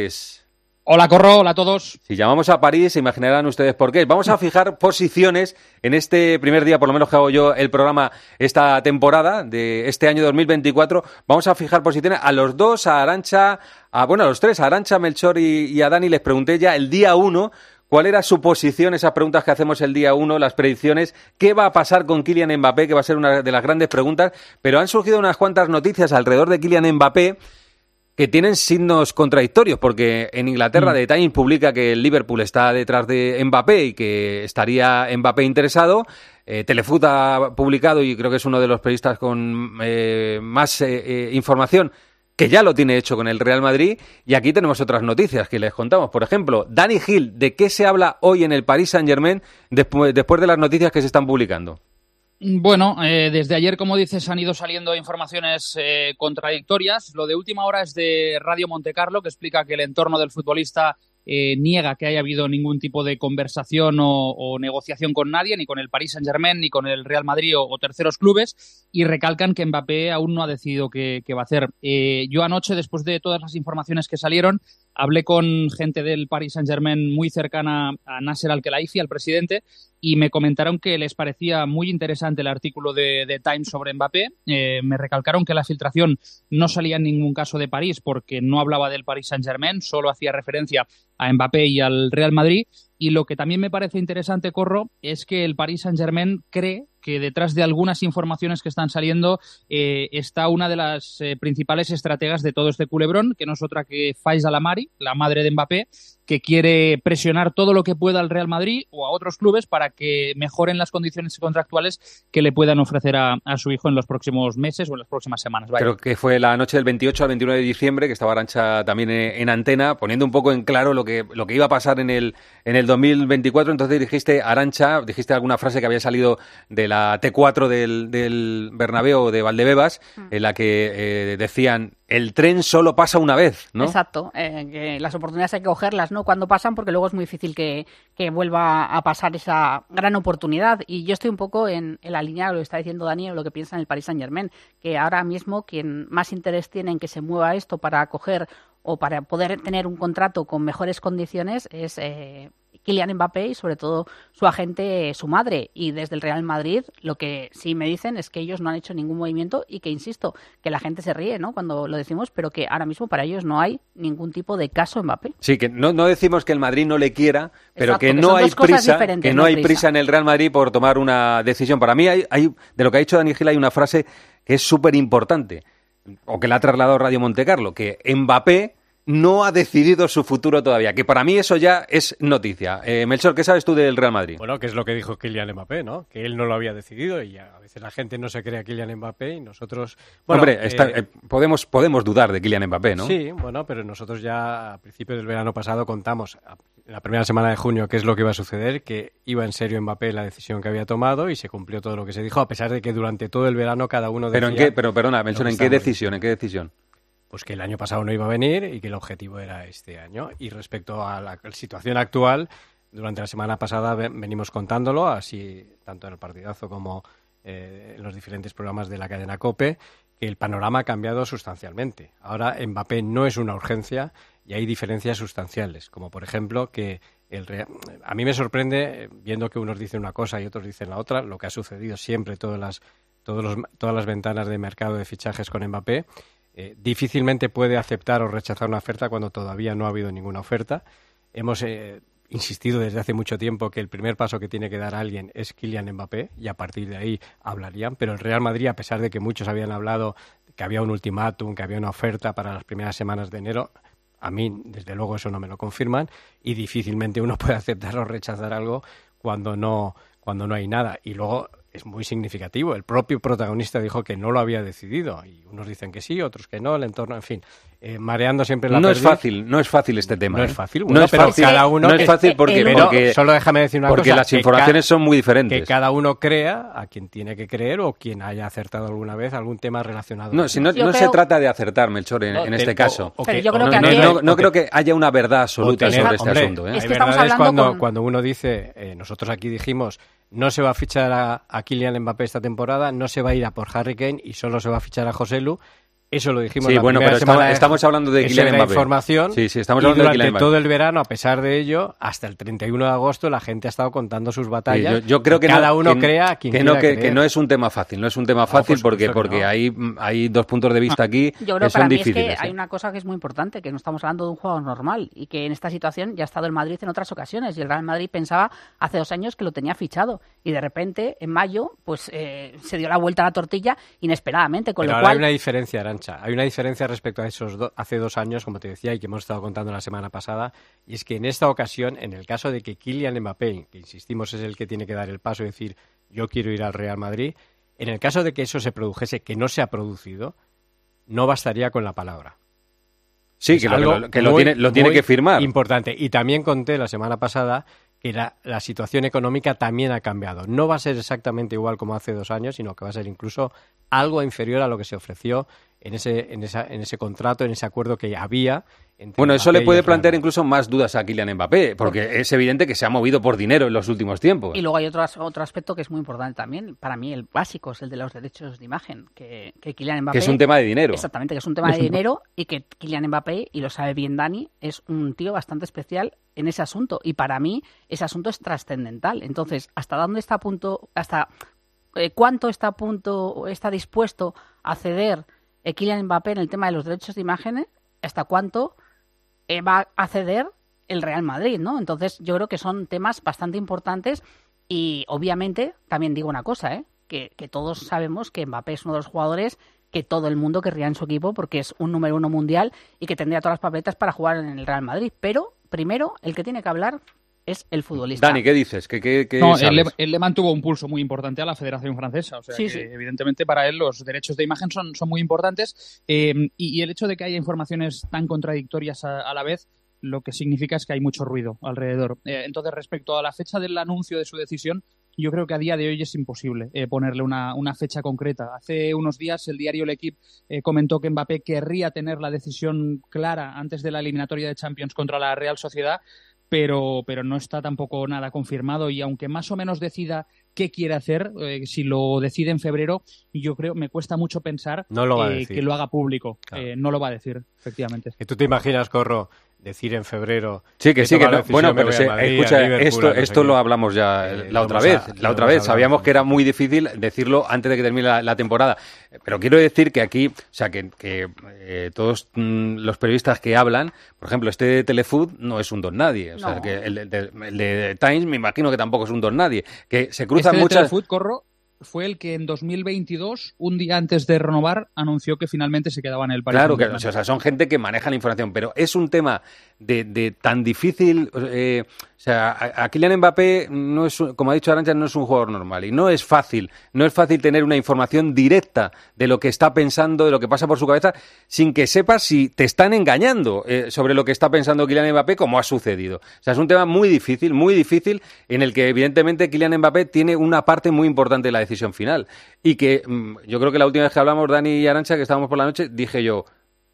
Hola Corro, hola a todos. Si llamamos a París, se imaginarán ustedes por qué. Vamos a fijar posiciones en este primer día, por lo menos que hago yo el programa esta temporada de este año 2024. Vamos a fijar posiciones a los dos, a Arancha, a, bueno, a los tres, a Arancha, Melchor y, y a Dani. Les pregunté ya el día uno cuál era su posición, esas preguntas que hacemos el día uno, las predicciones, qué va a pasar con Kylian Mbappé, que va a ser una de las grandes preguntas. Pero han surgido unas cuantas noticias alrededor de Kylian Mbappé que tienen signos contradictorios, porque en Inglaterra The Times publica que el Liverpool está detrás de Mbappé y que estaría Mbappé interesado. Eh, Telefoot ha publicado, y creo que es uno de los periodistas con eh, más eh, eh, información, que ya lo tiene hecho con el Real Madrid. Y aquí tenemos otras noticias que les contamos. Por ejemplo, Dani Gil, ¿de qué se habla hoy en el Paris Saint-Germain después, después de las noticias que se están publicando? Bueno, eh, desde ayer, como dices, han ido saliendo informaciones eh, contradictorias. Lo de última hora es de Radio Montecarlo, que explica que el entorno del futbolista eh, niega que haya habido ningún tipo de conversación o, negociación con nadie, ni con el Paris Saint-Germain, ni con el Real Madrid o, o, terceros clubes, y recalcan que Mbappé aún no ha decidido qué, qué va a hacer. Eh, yo anoche, después de todas las informaciones que salieron, hablé con gente del Paris Saint-Germain muy cercana a Nasser Al-Khelaifi, al presidente, y me comentaron que les parecía muy interesante el artículo de, de Times sobre Mbappé. Eh, me recalcaron que la filtración no salía en ningún caso de París porque no hablaba del Paris Saint-Germain, solo hacía referencia a Mbappé y al Real Madrid. Y lo que también me parece interesante, Corro, es que el Paris Saint-Germain cree que detrás de algunas informaciones que están saliendo eh, está una de las eh, principales estrategas de todo este culebrón, que no es otra que Faiza Lamari, la madre de Mbappé, que quiere presionar todo lo que pueda al Real Madrid o a otros clubes para que mejoren las condiciones contractuales que le puedan ofrecer a, a su hijo en los próximos meses o en las próximas semanas. Creo que fue la noche del 28 al 29 de diciembre que estaba Arancha también en, en, antena, poniendo un poco en claro lo que, lo que iba a pasar en el, en el 2024. Entonces dijiste, Arancha, dijiste alguna frase que había salido de la T4 del, del Bernabéu de Valdebebas, mm. en la que eh, decían el tren solo pasa una vez, ¿no? Exacto, eh, que las oportunidades hay que cogerlas, ¿no? Cuando pasan, porque luego es muy difícil que, que vuelva a pasar esa gran oportunidad. Y yo estoy un poco en, en la línea de lo que está diciendo Dani, lo que piensa en el Paris Saint Germain, que ahora mismo quien más interés tiene en que se mueva esto para acoger o para poder tener un contrato con mejores condiciones es eh, Kylian Mbappé y sobre todo su agente, su madre. Y desde el Real Madrid lo que sí me dicen es que ellos no han hecho ningún movimiento y que, insisto, que la gente se ríe ¿no? cuando lo decimos, pero que ahora mismo para ellos no hay ningún tipo de caso Mbappé. Sí, que no, no decimos que el Madrid no le quiera, pero Exacto, que no que hay prisa, que no, no hay prisa. prisa en el Real Madrid por tomar una decisión. Para mí hay, hay de lo que ha dicho Dani Gil hay una frase que es súper importante o que le ha trasladado Radio Montecarlo, que Mbappé no ha decidido su futuro todavía, que para mí eso ya es noticia. Eh, Melchor, ¿qué sabes tú del Real Madrid? Bueno, que es lo que dijo Kylian Mbappé, ¿no? Que él no lo había decidido y a veces la gente no se cree a Kylian Mbappé y nosotros... Bueno, Hombre, está, eh, podemos, podemos dudar de Kylian Mbappé, ¿no? Sí, bueno, pero nosotros ya a principios del verano pasado contamos, en la primera semana de junio, qué es lo que iba a suceder, que iba en serio Mbappé la decisión que había tomado y se cumplió todo lo que se dijo, a pesar de que durante todo el verano cada uno decía... Pero, en qué, pero perdona, Melchor, ¿en qué decisión? ¿En qué decisión? Pues que el año pasado no iba a venir y que el objetivo era este año. Y respecto a la situación actual, durante la semana pasada venimos contándolo, así tanto en el partidazo como eh, en los diferentes programas de la cadena COPE, que el panorama ha cambiado sustancialmente. Ahora Mbappé no es una urgencia y hay diferencias sustanciales, como por ejemplo que el Real... a mí me sorprende, eh, viendo que unos dicen una cosa y otros dicen la otra, lo que ha sucedido siempre todas las, todos los, todas las ventanas de mercado de fichajes con Mbappé, eh, difícilmente puede aceptar o rechazar una oferta cuando todavía no ha habido ninguna oferta. Hemos eh, insistido desde hace mucho tiempo que el primer paso que tiene que dar alguien es Kylian Mbappé y a partir de ahí hablarían, pero el Real Madrid, a pesar de que muchos habían hablado que había un ultimátum, que había una oferta para las primeras semanas de enero, a mí, desde luego, eso no me lo confirman y difícilmente uno puede aceptar o rechazar algo cuando no, cuando no hay nada. Y luego es muy significativo. El propio protagonista dijo que no lo había decidido y unos dicen que sí, otros que no, el entorno, en fin, eh, mareando siempre la No perdiz. es fácil, no es fácil este tema. No ¿eh? es fácil, no es pero fácil, cada uno no es fácil porque, Pero porque- solo déjame decir una porque cosa, las informaciones son muy diferentes. Que cada uno crea a quien tiene que creer o quien haya acertado alguna vez algún tema relacionado. No, con si no, se trata de acertar, Melchor, en, No, en te- este o- caso. o Pero que- yo creo no, que no, aquí- no- no creo que haya una verdad absoluta tener- sobre este hombre, asunto. ¿eh? Es que estamos hablando cuando, con- cuando uno dice, eh, nosotros aquí dijimos, no se va a fichar a, a Kylian Mbappé esta temporada, no se va a ir a por Harry Kane y solo se va a fichar a José Lu. Eso lo dijimos Sí, la bueno, primera pero estamos- semana. estamos hablando de Kylian Mbappé. información. Sí, sí, estamos y hablando de durante Mbappé. todo el verano, a pesar de ello, hasta el 31 de agosto, la gente ha estado contando sus Sí, batallas. yo, yo creo que cada no, uno que- crea quien que no, quiera que, que no es un tema fácil, no es un tema fácil por porque, que porque no. hay, hay dos puntos de vista aquí Yo creo que que para son mí es difíciles. que hay ¿eh? una cosa que es muy importante, que no estamos hablando de un juego normal y que en esta situación ya ha estado el Madrid en otras ocasiones y el Real Madrid pensaba hace dos años que lo tenía fichado y de repente en mayo pues eh, se dio la vuelta a la tortilla inesperadamente, con Pero lo ahora cual hay una diferencia, Hay una diferencia respecto a esos do- hace dos años, como te decía, y que hemos estado contando la semana pasada. Y es que en esta ocasión, en el caso de que Kylian Mbappé, que insistimos es el que tiene que dar el paso y decir yo quiero ir al Real Madrid, en el caso de que eso se produjese, que no se ha producido, no bastaría con la palabra. Sí, Es que lo- algo lo- que lo muy, tiene- lo tiene muy que firmar. Importante. Y también conté la semana pasada que la, la situación económica también ha cambiado. No va a ser exactamente igual como hace dos años, sino que va a ser incluso algo inferior a lo que se ofreció en ese, en esa, en ese contrato, en ese acuerdo que había. Entre Bueno, eso Mbappé le puede plantear incluso más dudas a Kylian Mbappé, porque es evidente que se ha movido por dinero en los últimos tiempos. Y luego hay otro, otro aspecto que es muy importante también. Para mí, el básico es el de los derechos de imagen. Que, que Kylian Mbappé. Que es un tema de dinero. Exactamente, que es un tema de dinero y que Kylian Mbappé, y lo sabe bien Dani, es un tío bastante especial en ese asunto. Y para mí, ese asunto es trascendental. Entonces, ¿hasta dónde está a punto, hasta eh, cuánto está a punto, o está dispuesto a ceder Kylian Mbappé en el tema de los derechos de imagen? ¿Hasta cuánto eh, va a ceder el Real Madrid, ¿no? Entonces yo creo que son temas bastante importantes y obviamente también digo una cosa, ¿eh? Que, que todos sabemos que Mbappé es uno de los jugadores que todo el mundo querría en su equipo porque es un número uno mundial y que tendría todas las papeletas para jugar en el Real Madrid. Pero primero el que tiene que hablar es el futbolista. Dani, ¿qué dices? ¿Qué, qué, qué No, él le, él le mantuvo un pulso muy importante a la Federación Francesa. O sea, Sí, que, sí. evidentemente para él los derechos de imagen son, son muy importantes eh, y, y el hecho de que haya informaciones tan contradictorias a, a la vez lo que significa es que hay mucho ruido alrededor. Eh, entonces, respecto a la fecha del anuncio de su decisión, yo creo que a día de hoy es imposible eh, ponerle una, una fecha concreta. Hace unos días el diario L'Equipe eh, comentó que Mbappé querría tener la decisión clara antes de la eliminatoria de Champions contra la Real Sociedad, pero, pero no está tampoco nada confirmado y aunque más o menos decida qué quiere hacer, eh, si lo decide en febrero, yo creo, me cuesta mucho pensar No lo eh, que lo haga público. Eh, no lo va a decir, efectivamente. Que tú te imaginas, Corro, decir en febrero. Sí, que sí, que no. Bueno, pero Madrid, escucha, esto, esto lo hablamos ya Eh, la otra vez. a- la otra vez sabíamos que era muy difícil decirlo antes de que termine la, la temporada. Pero quiero decir que aquí, o sea, que, que, eh, todos mm, los periodistas que hablan, por ejemplo, este de Telefood no es un don nadie. O sea, No. que el, de- de- el de Times me imagino que tampoco es un don nadie. Que se cruzan Este de muchas. Telefoot, Corro, fue el que en 2022, un día antes de renovar, anunció que finalmente se quedaba en el Paris Claro, que o sea, son gente que maneja la información, pero es un tema de, tan difícil. eh, o sea, a, Kylian Mbappé, no es, como ha dicho Arancha, no es un jugador normal y no es fácil. No es fácil tener una información directa de lo que está pensando, de lo que pasa por su cabeza, sin que sepas si te están engañando eh, sobre lo que está pensando Kylian Mbappé, como ha sucedido. O sea, es un tema muy difícil, muy difícil, en el que evidentemente Kylian Mbappé tiene una parte muy importante de la decisión final. Y que mm, yo creo que la última vez que hablamos, Dani y Arancha, que estábamos por la noche, dije yo,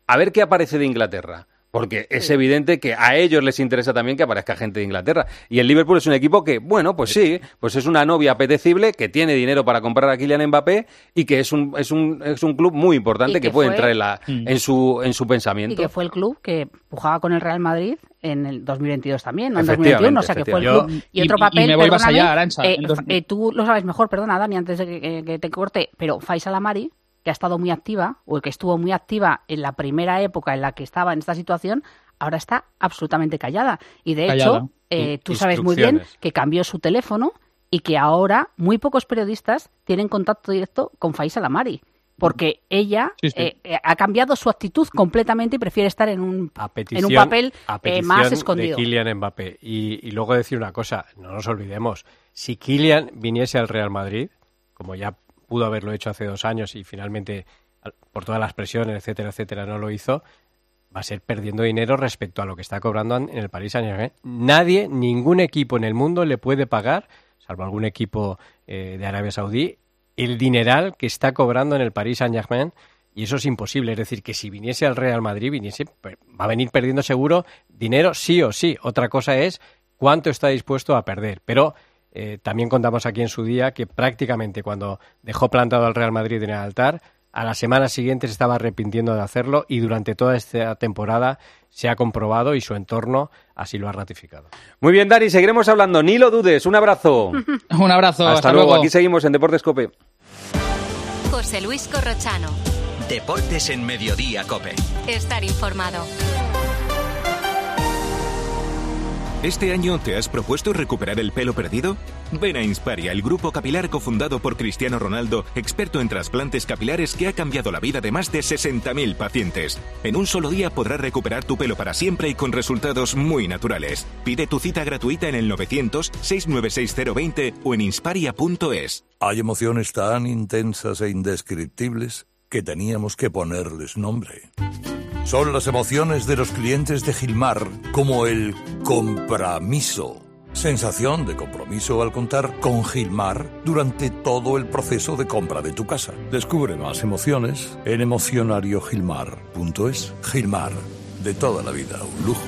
a ver qué aparece de Inglaterra. Porque es evidente que a ellos les interesa también que aparezca gente de Inglaterra. Y el Liverpool es un equipo que, bueno, pues sí, pues es una novia apetecible, que tiene dinero para comprar a Kylian Mbappé y que es un, es un, es un club muy importante Y que, que puede fue- entrar en, la, en, su, en su Y pensamiento. que fue el club que pujaba con el Real Madrid en el 2022 también, no en Efectivamente, 2021, o sea que fue el club. Y, otro y- y papel, me voy más allá, Arantxa, eh, eh, tú lo sabes mejor, perdona Dani, antes de que te corte, pero Faisal Amari, que ha estado muy activa, o que estuvo muy activa en la primera época en la que estaba en esta situación, ahora está absolutamente callada. Y de Callada. hecho, eh, tú sabes muy bien que cambió su teléfono y que ahora muy pocos periodistas tienen contacto directo con Faisal Amari. Porque ella Sí, sí. eh, eh, ha cambiado su actitud completamente y prefiere estar en un, en un papel eh, más de escondido. Kylian Mbappé. Y, y luego decir una cosa, no nos olvidemos, si Kylian viniese al Real Madrid, como ya pudo haberlo hecho hace dos años y finalmente al- por todas las presiones, etcétera, etcétera, no lo hizo, va a ser perdiendo dinero respecto a lo que está cobrando en en el Paris Saint-Germain. Nadie, ningún equipo en el mundo le puede pagar, salvo algún equipo eh, de Arabia Saudí, el dineral que está cobrando en el Paris Saint-Germain y eso es imposible. Es decir, que si viniese al Real Madrid, viniese, pues, va a venir perdiendo seguro dinero sí o sí. Otra cosa es cuánto está dispuesto a perder. Pero eh, también contamos aquí en su día que prácticamente cuando dejó plantado al Real Madrid en el altar, a la semana siguiente se estaba arrepintiendo de hacerlo y durante toda esta temporada se ha comprobado y su entorno así lo ha ratificado. Muy bien, Dani, seguiremos hablando. Ni lo dudes. Un abrazo. Un abrazo. Hasta, luego. Aquí seguimos en Deportes Cope. José Luis Corrochano. Deportes en Mediodía Cope. Estar informado. ¿Este año te has propuesto recuperar el pelo perdido? Ven a Insparia, el grupo capilar cofundado por Cristiano Ronaldo, experto en trasplantes capilares que ha cambiado la vida de más de 60.000 pacientes. En un solo día podrás recuperar tu pelo para siempre y con resultados muy naturales. Pide tu cita gratuita en el 900-696-020 o en insparia.es. Hay emociones tan intensas e indescriptibles que teníamos que ponerles nombre. Son las emociones de los clientes de Gilmar, como el compromiso. Sensación de compromiso al contar con Gilmar durante todo el proceso de compra de tu casa. Descubre más emociones en emocionariogilmar.es. Gilmar, de toda la vida, un lujo.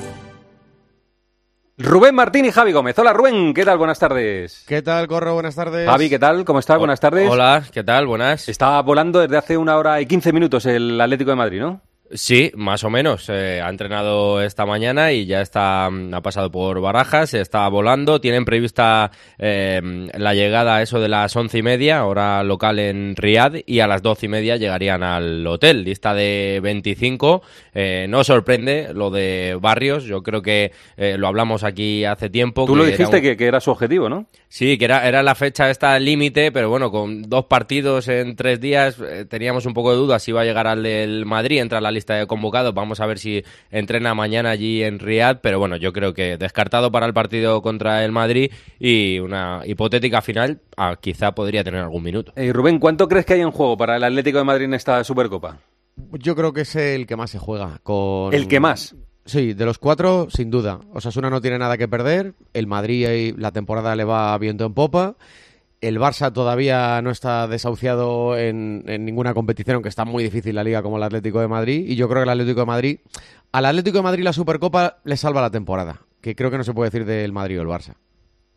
Rubén Martín y Javi Gómez. Hola Rubén, ¿qué tal? Buenas tardes. ¿Qué tal, Corro? Buenas tardes. Javi, ¿qué tal? ¿Cómo estás? Buenas tardes. Hola, ¿qué tal? Buenas. Está volando desde hace una hora y quince minutos el Atlético de Madrid, ¿no? Sí, más o menos. Eh, ha entrenado esta mañana y ya está mm, ha pasado por Barajas, está volando. Tienen prevista eh, la llegada a eso de las once y media, hora local en Riad, y a las doce y media llegarían al hotel. Lista de 25. Eh, no sorprende lo de Barrios. Yo creo que eh, lo hablamos aquí hace tiempo. Tú que lo era dijiste un- que, que era su objetivo, ¿no? Sí, que era, era la fecha esta límite, pero bueno, con dos partidos en tres días teníamos un poco de dudas si iba a llegar al del Madrid, entra en la lista de convocados. Vamos a ver si entrena mañana allí en Riad, pero bueno, yo creo que descartado para el partido contra el Madrid y una hipotética final, ah, quizá podría tener algún minuto. Eh, Rubén, ¿cuánto crees que hay en juego para el Atlético de Madrid en esta Supercopa? Yo creo que es el que más se juega. Con... ¿El que más? Sí, de los cuatro, sin duda. Osasuna no tiene nada que perder. El Madrid ahí, la temporada le va viento en popa. El Barça todavía no está desahuciado en, ninguna competición, aunque está muy difícil la liga como el Atlético de Madrid. Y yo creo que el Atlético de Madrid, al Atlético de Madrid la Supercopa le salva la temporada, que creo que no se puede decir del Madrid o el Barça.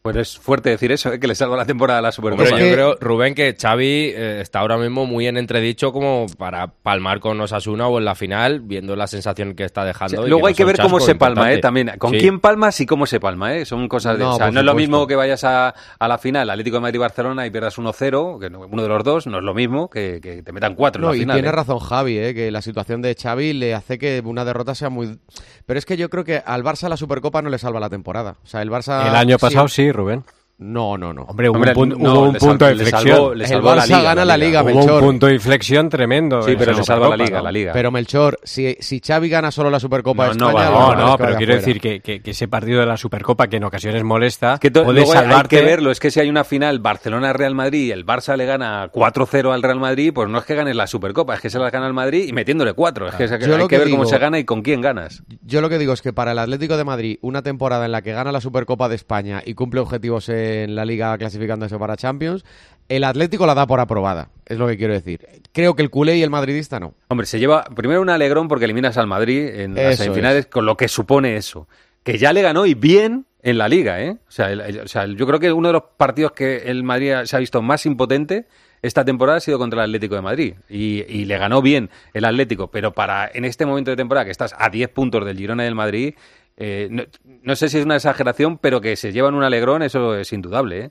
Pues es fuerte decir eso, ¿eh? que le salva la temporada a la Supercopa. Yo creo, Rubén, que Xavi eh, está ahora mismo muy en entredicho como para palmar con Osasuna o en la final, viendo la sensación que está dejando. y Luego que hay no que ver cómo se palma, ¿eh? También. ¿Con Sí. quién palmas y cómo se palma, eh? Son cosas de... No, o sea, por no es lo mismo que vayas a, a la final, Atlético de Madrid-Barcelona y pierdas 1-0, que no- uno de los dos, no es lo mismo que, que te metan cuatro No, en la y final. tiene ¿eh? razón Javi, ¿eh? que la situación de Xavi le hace que una derrota sea muy... Pero es que yo creo que al Barça la Supercopa no le salva la temporada. O sea, el Barça... El año pasado sí. sí, Rubén. No, no, no. Hombre, hubo Hombre, un, pun- no, hubo un le punto de le inflexión. salvó- le El salvó la Barça liga, gana la liga, Hubo Melchor. un punto de inflexión tremendo. Sí, pero se salva la liga, ¿no? Pero Melchor, si, si Xavi gana solo la Supercopa de No, no, España... no, no, es que pero quiero fuera. decir que, que- que ese partido de la Supercopa, que en ocasiones molesta, Que to- puede hay- salvarte... hay que verlo, es que si hay una final Barcelona-Real Madrid y el Barça le gana 4-0 al Real Madrid, pues no es que ganes la Supercopa, es que se la gana el Madrid y metiéndole 4. Es que hay que, que ver cómo se gana y con quién ganas. Yo lo que digo es que para el Atlético de Madrid, una temporada en la que gana la Supercopa de España y cumple objetivos en la Liga clasificándose para Champions, el Atlético la da por aprobada, es lo que quiero decir. Creo que el culé y el madridista no. Hombre, se lleva primero un alegrón porque eliminas al Madrid en las semifinales, con lo que supone eso. Que ya le ganó y bien en la liga, ¿eh? O sea, el- el- o sea, yo creo que uno de los partidos que el Madrid se ha visto más impotente esta temporada ha sido contra el Atlético de Madrid. Y, y le ganó bien el Atlético. Pero para en este momento de temporada que estás a 10 puntos del Girona y del Madrid, eh, no, no sé si es una exageración, pero que se llevan un alegrón, eso es indudable, ¿eh?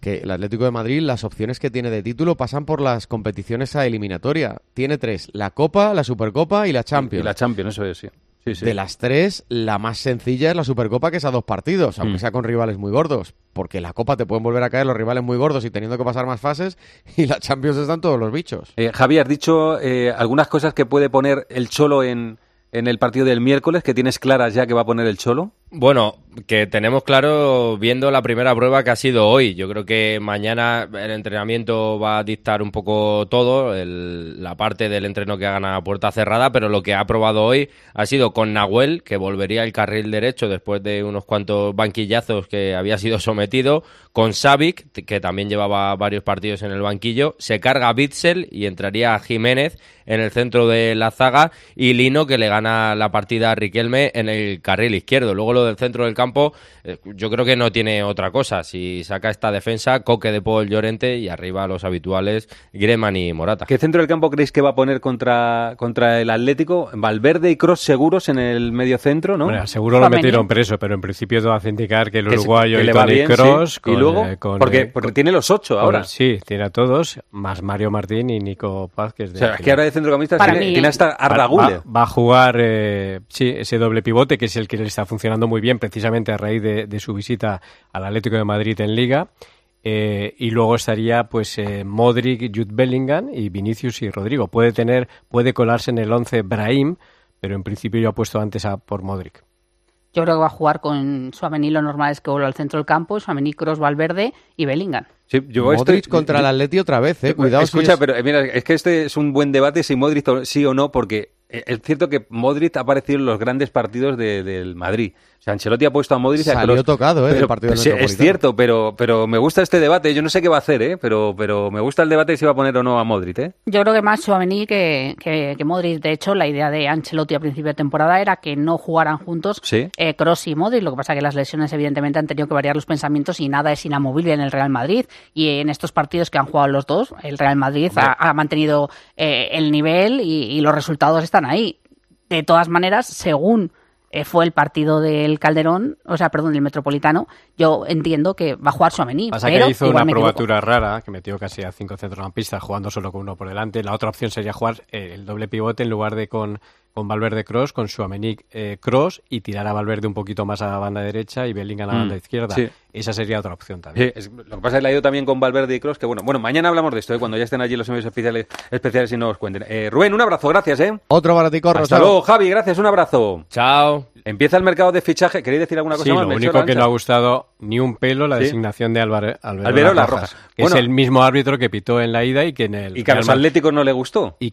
Que el Atlético de Madrid, las opciones que tiene de título pasan por las competiciones a eliminatoria. Tiene tres, la Copa, la Supercopa y la Champions. Y la Champions, eso es, sí. Sí, sí. De las tres, la más sencilla es la Supercopa, que es a dos partidos, aunque Mm. sea con rivales muy gordos. Porque la Copa te pueden volver a caer los rivales muy gordos y teniendo que pasar más fases, y la Champions están todos los bichos. Eh, Javi, has dicho eh, algunas cosas que puede poner el Cholo en, en el partido del miércoles, que tienes claras ya que va a poner el Cholo. Bueno, que tenemos claro viendo la primera prueba que ha sido hoy. Yo creo que mañana el entrenamiento va a dictar un poco todo, el- la parte del entreno que hagan a puerta cerrada, pero lo que ha probado hoy ha sido con Nahuel, que volvería al carril derecho después de unos cuantos banquillazos que había sido sometido, con Savic, que también llevaba varios partidos en el banquillo, se carga Bitzel y entraría Jiménez en el centro de la zaga y Lino que le gana la partida a Riquelme en el carril izquierdo. Luego del centro del campo, eh, yo creo que no tiene otra cosa. Si saca esta defensa, Coque de Paul Llorente y arriba los habituales Greman y Morata. ¿Qué centro del campo creéis que va a poner contra, contra el Atlético? Valverde y Cross seguros en el medio centro, ¿no? Bueno, seguro lo metieron preso, pero en principio todo hace indicar que el Que uruguayo que y le va Toni bien, Kroos sí. con, ¿Y luego? eh, con, Porque- porque con- tiene los ocho con- ahora. Sí, tiene a todos, más Mario Martín y Nico Vázquez. O sea, es que ahora de centrocampistas tiene, tiene hasta a Va-. Va, va a jugar, eh, sí, ese doble pivote, que es el que le está funcionando muy bien, precisamente a raíz de, de su visita al Atlético de Madrid en Liga. Eh, y luego estaría, pues, eh, Modric, Jude Bellingham y Vinicius y Rodrigo. Puede tener, puede colarse en el 11 Brahim, pero en principio yo apuesto antes a por Modric. Yo creo que va a jugar con Suamení, lo normal es que vuelva al centro del campo, Suamení, Cross, Valverde y Bellingham. Sí, yo Modric estoy- contra el Atleti otra vez, eh. Cuidado si Escucha, es- pero eh, mira, es que este es un buen debate si Modric sí o no, porque eh, es cierto que Modric ha aparecido en los grandes partidos de- del Madrid. Sea, Ancelotti ha puesto a Modric y a Salió Kroos. tocado, eh, del partido Es cierto, pero, pero me gusta este debate. Yo no sé qué va a hacer, ¿eh? Pero, pero me gusta el debate de si va a poner o no a Modric, ¿eh? Yo creo que más Suamení que, que, que Modric. De hecho, la idea de Ancelotti a principio de temporada era que no jugaran juntos Sí. eh, Kroos y Modric. Lo que pasa es que las lesiones, evidentemente, han tenido que variar los pensamientos y nada es inamovible en el Real Madrid. Y en estos partidos que han jugado los dos, el Real Madrid ha, ha mantenido eh, el nivel y, y los resultados están ahí. De todas maneras, según fue el partido del Calderón, o sea, perdón, del Metropolitano, yo entiendo que va a jugar Suamení. Pasa pero que hizo una probatura rara, que metió casi a cinco centrocampistas jugando solo con uno por delante. La otra opción sería jugar eh, el doble pivote en lugar de con, con Valverde Cross, con Suamení eh, Cross y tirar a Valverde un poquito más a la banda derecha y Bellingham a la Mm, banda izquierda. sí. Esa sería otra opción también. Sí, es- lo que pasa es que la ha ido también con Valverde y Cross, que bueno, bueno, mañana hablamos de esto, ¿eh? cuando ya estén allí los medios especiales, especiales y nos os cuenten. Eh, Rubén, un abrazo, gracias, ¿eh? Otro baratico, Hasta luego, Javi, gracias, un abrazo. Chao. Empieza el mercado de fichaje. ¿Queréis decir alguna cosa Sí, más? lo único que no ha gustado ni un pelo la Sí. designación de Álvaro, Alberola Alberola Rojas, Rojas. que Bueno. es el mismo árbitro que pitó en la ida y que en el Y que a los atléticos no le gustó. Y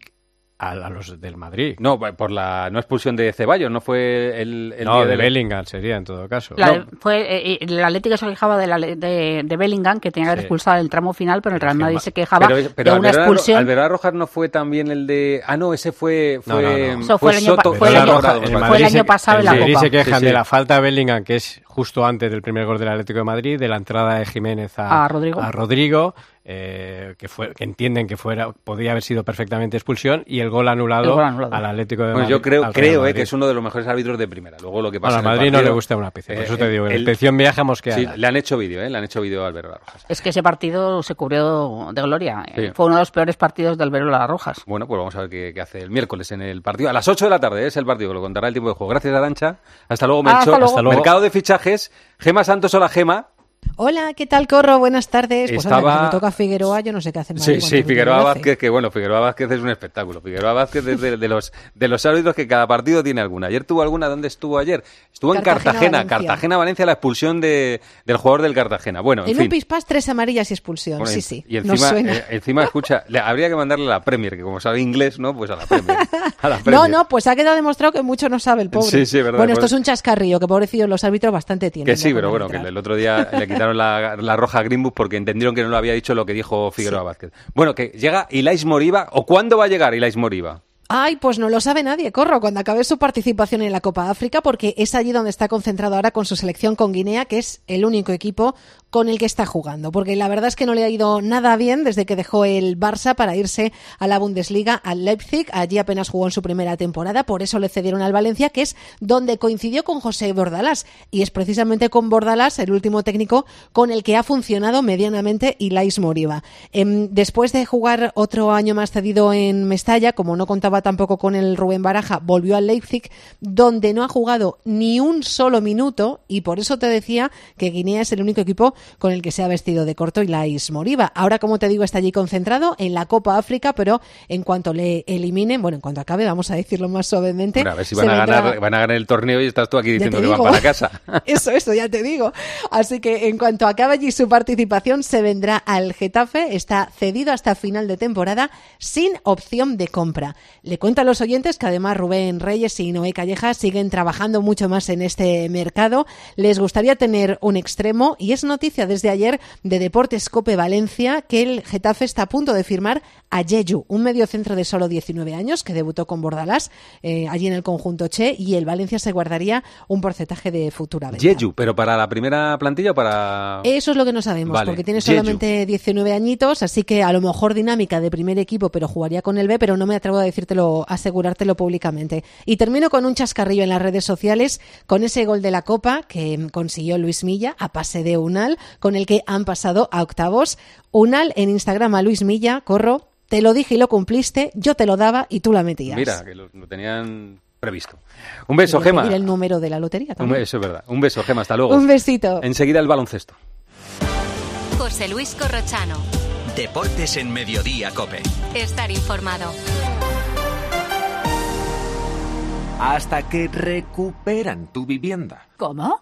a, a los del Madrid. No, por la no expulsión de Ceballos, no fue el, el no, día de Bellingham sería en todo caso. La- fue eh, el Atlético se quejaba de, la, de, de Bellingham que tenía que haber expulsado en el tramo final, pero el Real Madrid se quejaba Pero, pero de una expulsión. Rojas no fue también el de. Ah, no, ese fue. Fue no, no. Eso fue el año pa- Soto- fue el Alberola año- Rojas, el me fue parece. el Madrid año se- pasado en la el Madrid Copa. se quejan Sí, sí. de la falta de Bellingham, que es justo antes del primer gol del Atlético de Madrid, de la entrada de Jiménez a, A Rodrigo. Rodrigo, eh, que, fue, que entienden que fuera podía haber sido perfectamente expulsión, y el gol anulado, El gol anulado. al Atlético de Madrid. yo creo, creo eh, que es uno de los mejores árbitros de primera. Luego lo que pasa Bueno, a en el Madrid no le gusta una pizza, por Eh, eso te digo, el- la viaja mosqueada. Sí, le han hecho vídeo, ¿eh? Le han hecho vídeo a Alberola Rojas. Es que ese partido se cubrió de gloria. Sí. Eh, Fue uno de los peores partidos del Alberola Rojas. Bueno, pues vamos a ver qué, qué hace el miércoles en el partido. A las 8 de la tarde ¿eh? es el partido, que lo contará el tiempo de juego. Gracias, Arancha. Hasta luego, Hasta Melchor. luego. Hasta luego. Mercado de fichajes. Gema Santos, hola, Gema. Hola, ¿qué tal, Corro? Buenas tardes. Pues Estaba- me toca Figueroa, yo no sé qué hace Madrid Sí, sí, Figueroa Vázquez, que bueno, Figueroa Vázquez es un espectáculo. Figueroa Vázquez es de, de los, de los árbitros que cada partido tiene alguna. Ayer tuvo alguna, ¿dónde estuvo ayer? Estuvo en Cartagena, Cartagena, Valencia. Cartagena-Valencia, la expulsión de, del jugador del Cartagena. Bueno, en, En fin. un pispás, tres amarillas y expulsión. Bueno, sí, sí. Y Nos encima, suena. eh, encima escucha, le, habría que mandarle a la Premier, que como sabe inglés, ¿no? Pues a la Premier. A la No, Premier. no, pues ha quedado demostrado que mucho no sabe el pobre. Sí, sí, verdad, Bueno, esto es un chascarrillo, que pobrecillos los árbitros bastante tienen. Que sí, pero bueno, que el otro día le quitaron la, la roja a Greenwood porque entendieron que no lo había dicho lo que dijo Figueroa Vázquez. Bueno, que llega Ilais Moriba, ¿o cuándo va a llegar Ilais Moriba? Ay, pues no lo sabe nadie, Corro, cuando acabe su participación en la Copa África, porque es allí donde está concentrado ahora con su selección con Guinea, que es el único equipo con el que está jugando, porque la verdad es que no le ha ido nada bien desde que dejó el Barça para irse a la Bundesliga, al Leipzig, allí apenas jugó en su primera temporada, por eso le cedieron al Valencia, que es donde coincidió con José Bordalás, y es precisamente con Bordalás el último técnico con el que ha funcionado medianamente Ilais Moriba. Em, después de jugar otro año más cedido en Mestalla, como no contaba tampoco con el Rubén Baraja, volvió al Leipzig, donde no ha jugado ni un solo minuto, y por eso te decía que Guinea es el único equipo con el que se ha vestido de corto Ilais Moriba. Ahora, como te digo, está allí concentrado en la Copa África, pero en cuanto le eliminen, bueno, en cuanto acabe, vamos a decirlo más suavemente. Bueno, a ver si van a, vendrá- ganar, van a ganar el torneo y estás tú aquí diciendo que van para casa. Eso, eso, ya te digo. Así que en cuanto acabe allí su participación, se vendrá al Getafe. Está cedido hasta final de temporada sin opción de compra. Le cuento a los oyentes que además Rubén Reyes y Noé Calleja siguen trabajando mucho más en este mercado. Les gustaría tener un extremo y es noticia desde ayer de Deportes Cope Valencia que el Getafe está a punto de firmar a Yeyu, un mediocentro de solo 19 años que debutó con Bordalás eh, allí en el conjunto Che y el Valencia se guardaría un porcentaje de futura venta. Yeyu, pero para la primera plantilla o para. Eso es lo que no sabemos, Vale, porque tiene solamente 19 añitos, así que a lo mejor dinámica de primer equipo, pero jugaría con el B, pero no me atrevo a decírtelo, a asegurártelo públicamente. Y termino con un chascarrillo en las redes sociales, con ese gol de la Copa que consiguió Luis Milla a pase de Unal, con el que han pasado a octavos. Unal en Instagram a Luis Milla, corro, te lo dije y lo cumpliste, yo te lo daba y tú la metías. Mira, que lo, lo tenían previsto. Un beso, Gema. pedir el número de la lotería Un también. beso, es verdad. Un beso, Gema. Hasta luego. Un besito. Enseguida el baloncesto. José Luis Corrochano. Deportes en Mediodía, Cope. Estar informado. Hasta que recuperan tu vivienda. ¿Cómo?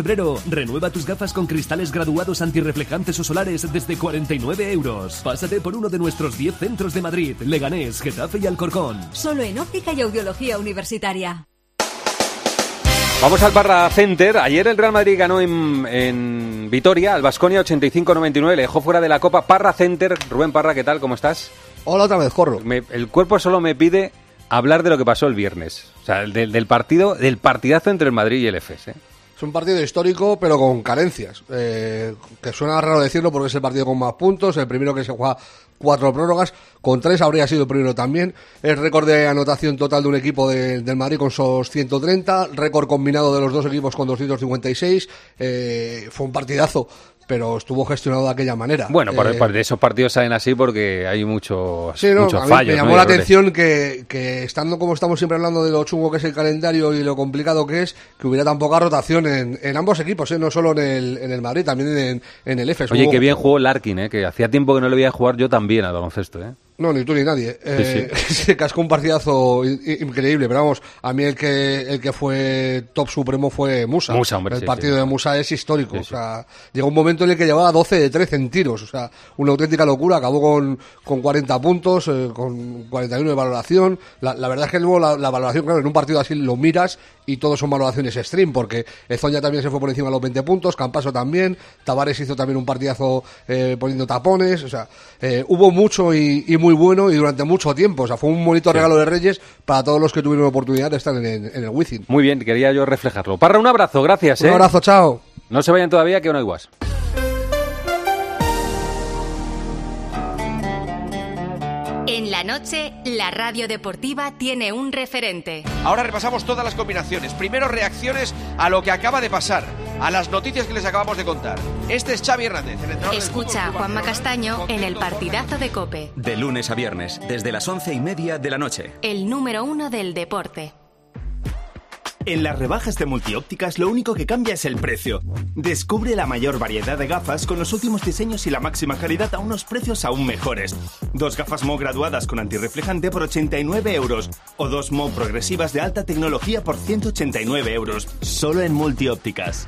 renueva tus gafas con cristales graduados antirreflejantes o solares desde 49 euros. Pásate por uno de nuestros 10 centros de Madrid, Leganés, Getafe y Alcorcón. Solo en óptica y audiología universitaria. Vamos al Parra Center. Ayer el Real Madrid ganó en, en Vitoria, al Basconia 85-99. Le dejó fuera de la Copa Parra Center. Rubén Parra, ¿qué tal? ¿Cómo estás? Hola otra vez, Corro. Me- el cuerpo solo me pide hablar de lo que pasó el viernes. O sea, del, del partido, del partidazo entre el Madrid y el EFES. ¿eh? Es un partido histórico, pero con carencias. Eh, que suena raro decirlo porque es el partido con más puntos, el primero que se juega cuatro prórrogas, con tres habría sido el primero también. El récord de anotación total de un equipo de- del Madrid con esos 130, récord combinado de los dos equipos con 256. Eh, fue un partidazo, pero estuvo gestionado de aquella manera. Bueno, por, Eh, por esos partidos salen así porque hay muchos, Sí, no, muchos a mí fallos. me llamó ¿no? la que- atención que, que estando como estamos siempre hablando de lo chungo que es el calendario y lo complicado que es, que hubiera tan poca rotación en, en ambos equipos, ¿eh? no solo en el, en el Madrid, también en, en el EFES. Oye, qué bien jugó Larkin, ¿eh? que hacía tiempo que no le veía jugar yo también al baloncesto. ¿eh? No, ni tú ni nadie. Eh, se cascó un partidazo increíble, pero vamos, a mí el que el que fue top supremo fue Musa. Musa, hombre, El sí, partido sí. de Musa es histórico. O sea, llegó un momento en el que llevaba 12 de 13 en tiros. O sea, una auténtica locura. Acabó con, con 40 puntos, eh, con 41 de valoración. La, la verdad es que luego la, la valoración, claro, en un partido así lo miras y todos son valoraciones stream, porque Ezoña también se fue por encima de los 20 puntos, Campaso también, Tavares hizo también un partidazo eh, poniendo tapones, o sea, eh, hubo mucho y, y muy bueno y durante mucho tiempo, o sea, fue un bonito regalo de Reyes para todos los que tuvieron oportunidad de estar en, el- en el Wizzing. Muy bien, quería yo reflejarlo. Parra, un abrazo, gracias. Un ¿eh? abrazo, chao. No se vayan todavía, que no hay guas. En la noche, la radio deportiva tiene un referente. Ahora repasamos todas las combinaciones. Primero reacciones a lo que acaba de pasar, a las noticias que les acabamos de contar. Este es Xavi Hernández, el Escucha a Juanma Castaño en el partidazo de Cope, De lunes a viernes, desde las once y media de la noche. el número uno del deporte. En las rebajas de multiópticas lo único que cambia es el precio. Descubre la mayor variedad de gafas con los últimos diseños y la máxima calidad a unos precios aún mejores. Dos gafas Mo graduadas con antirreflejante por 89 euros o dos Mo progresivas de alta tecnología por 189 euros. Solo en multiópticas.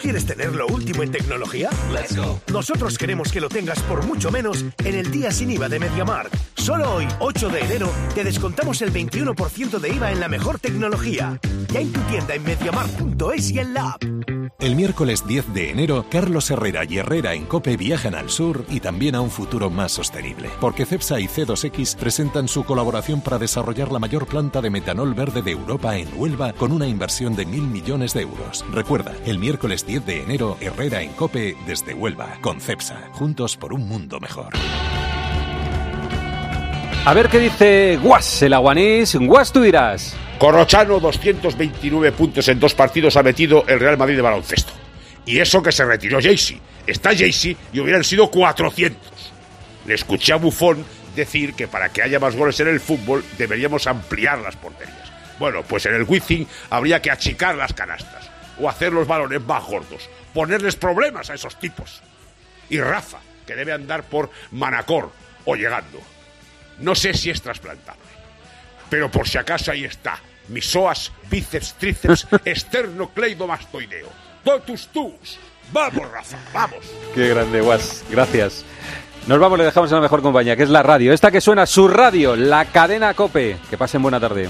¿Tú quieres tener lo último en tecnología? Let's go. Nosotros queremos que lo tengas por mucho menos en el día sin IVA de MediaMarkt. Solo hoy, 8 de enero, te descontamos el 21% de IVA en la mejor tecnología. Ya en tu tienda en MediaMarkt.es y en la app. El miércoles 10 de enero, Carlos Herrera y Herrera en Cope viajan al sur y también a un futuro más sostenible. Porque CEPSA y C2X presentan su colaboración para desarrollar la mayor planta de metanol verde de Europa en Huelva con una inversión de mil millones de euros. Recuerda, el miércoles 10 de enero, Herrera en Cope desde Huelva, con CEPSA. Juntos por un mundo mejor. A ver qué dice Guas, el aguanís. Guas, tú dirás. Corrochano, 229 puntos en dos partidos ha metido el Real Madrid de baloncesto. Y eso que se retiró Jaycee. Está Jaycee y hubieran sido 400. Le escuché a Buffon decir que para que haya más goles en el fútbol deberíamos ampliar las porterías. Bueno, pues en el Wizzing habría que achicar las canastas o hacer los balones más gordos, ponerles problemas a esos tipos. Y Rafa, que debe andar por Manacor o llegando. No sé si es trasplantable, pero por si acaso ahí está. Misoas, bíceps, tríceps, esternocleidomastoideo. Totus tus. Vamos, Rafa, vamos. Qué grande, Guas. Gracias. Nos vamos, le dejamos en la mejor compañía, que es la radio. Esta que suena, su radio, la cadena Cope. Que pasen buena tarde.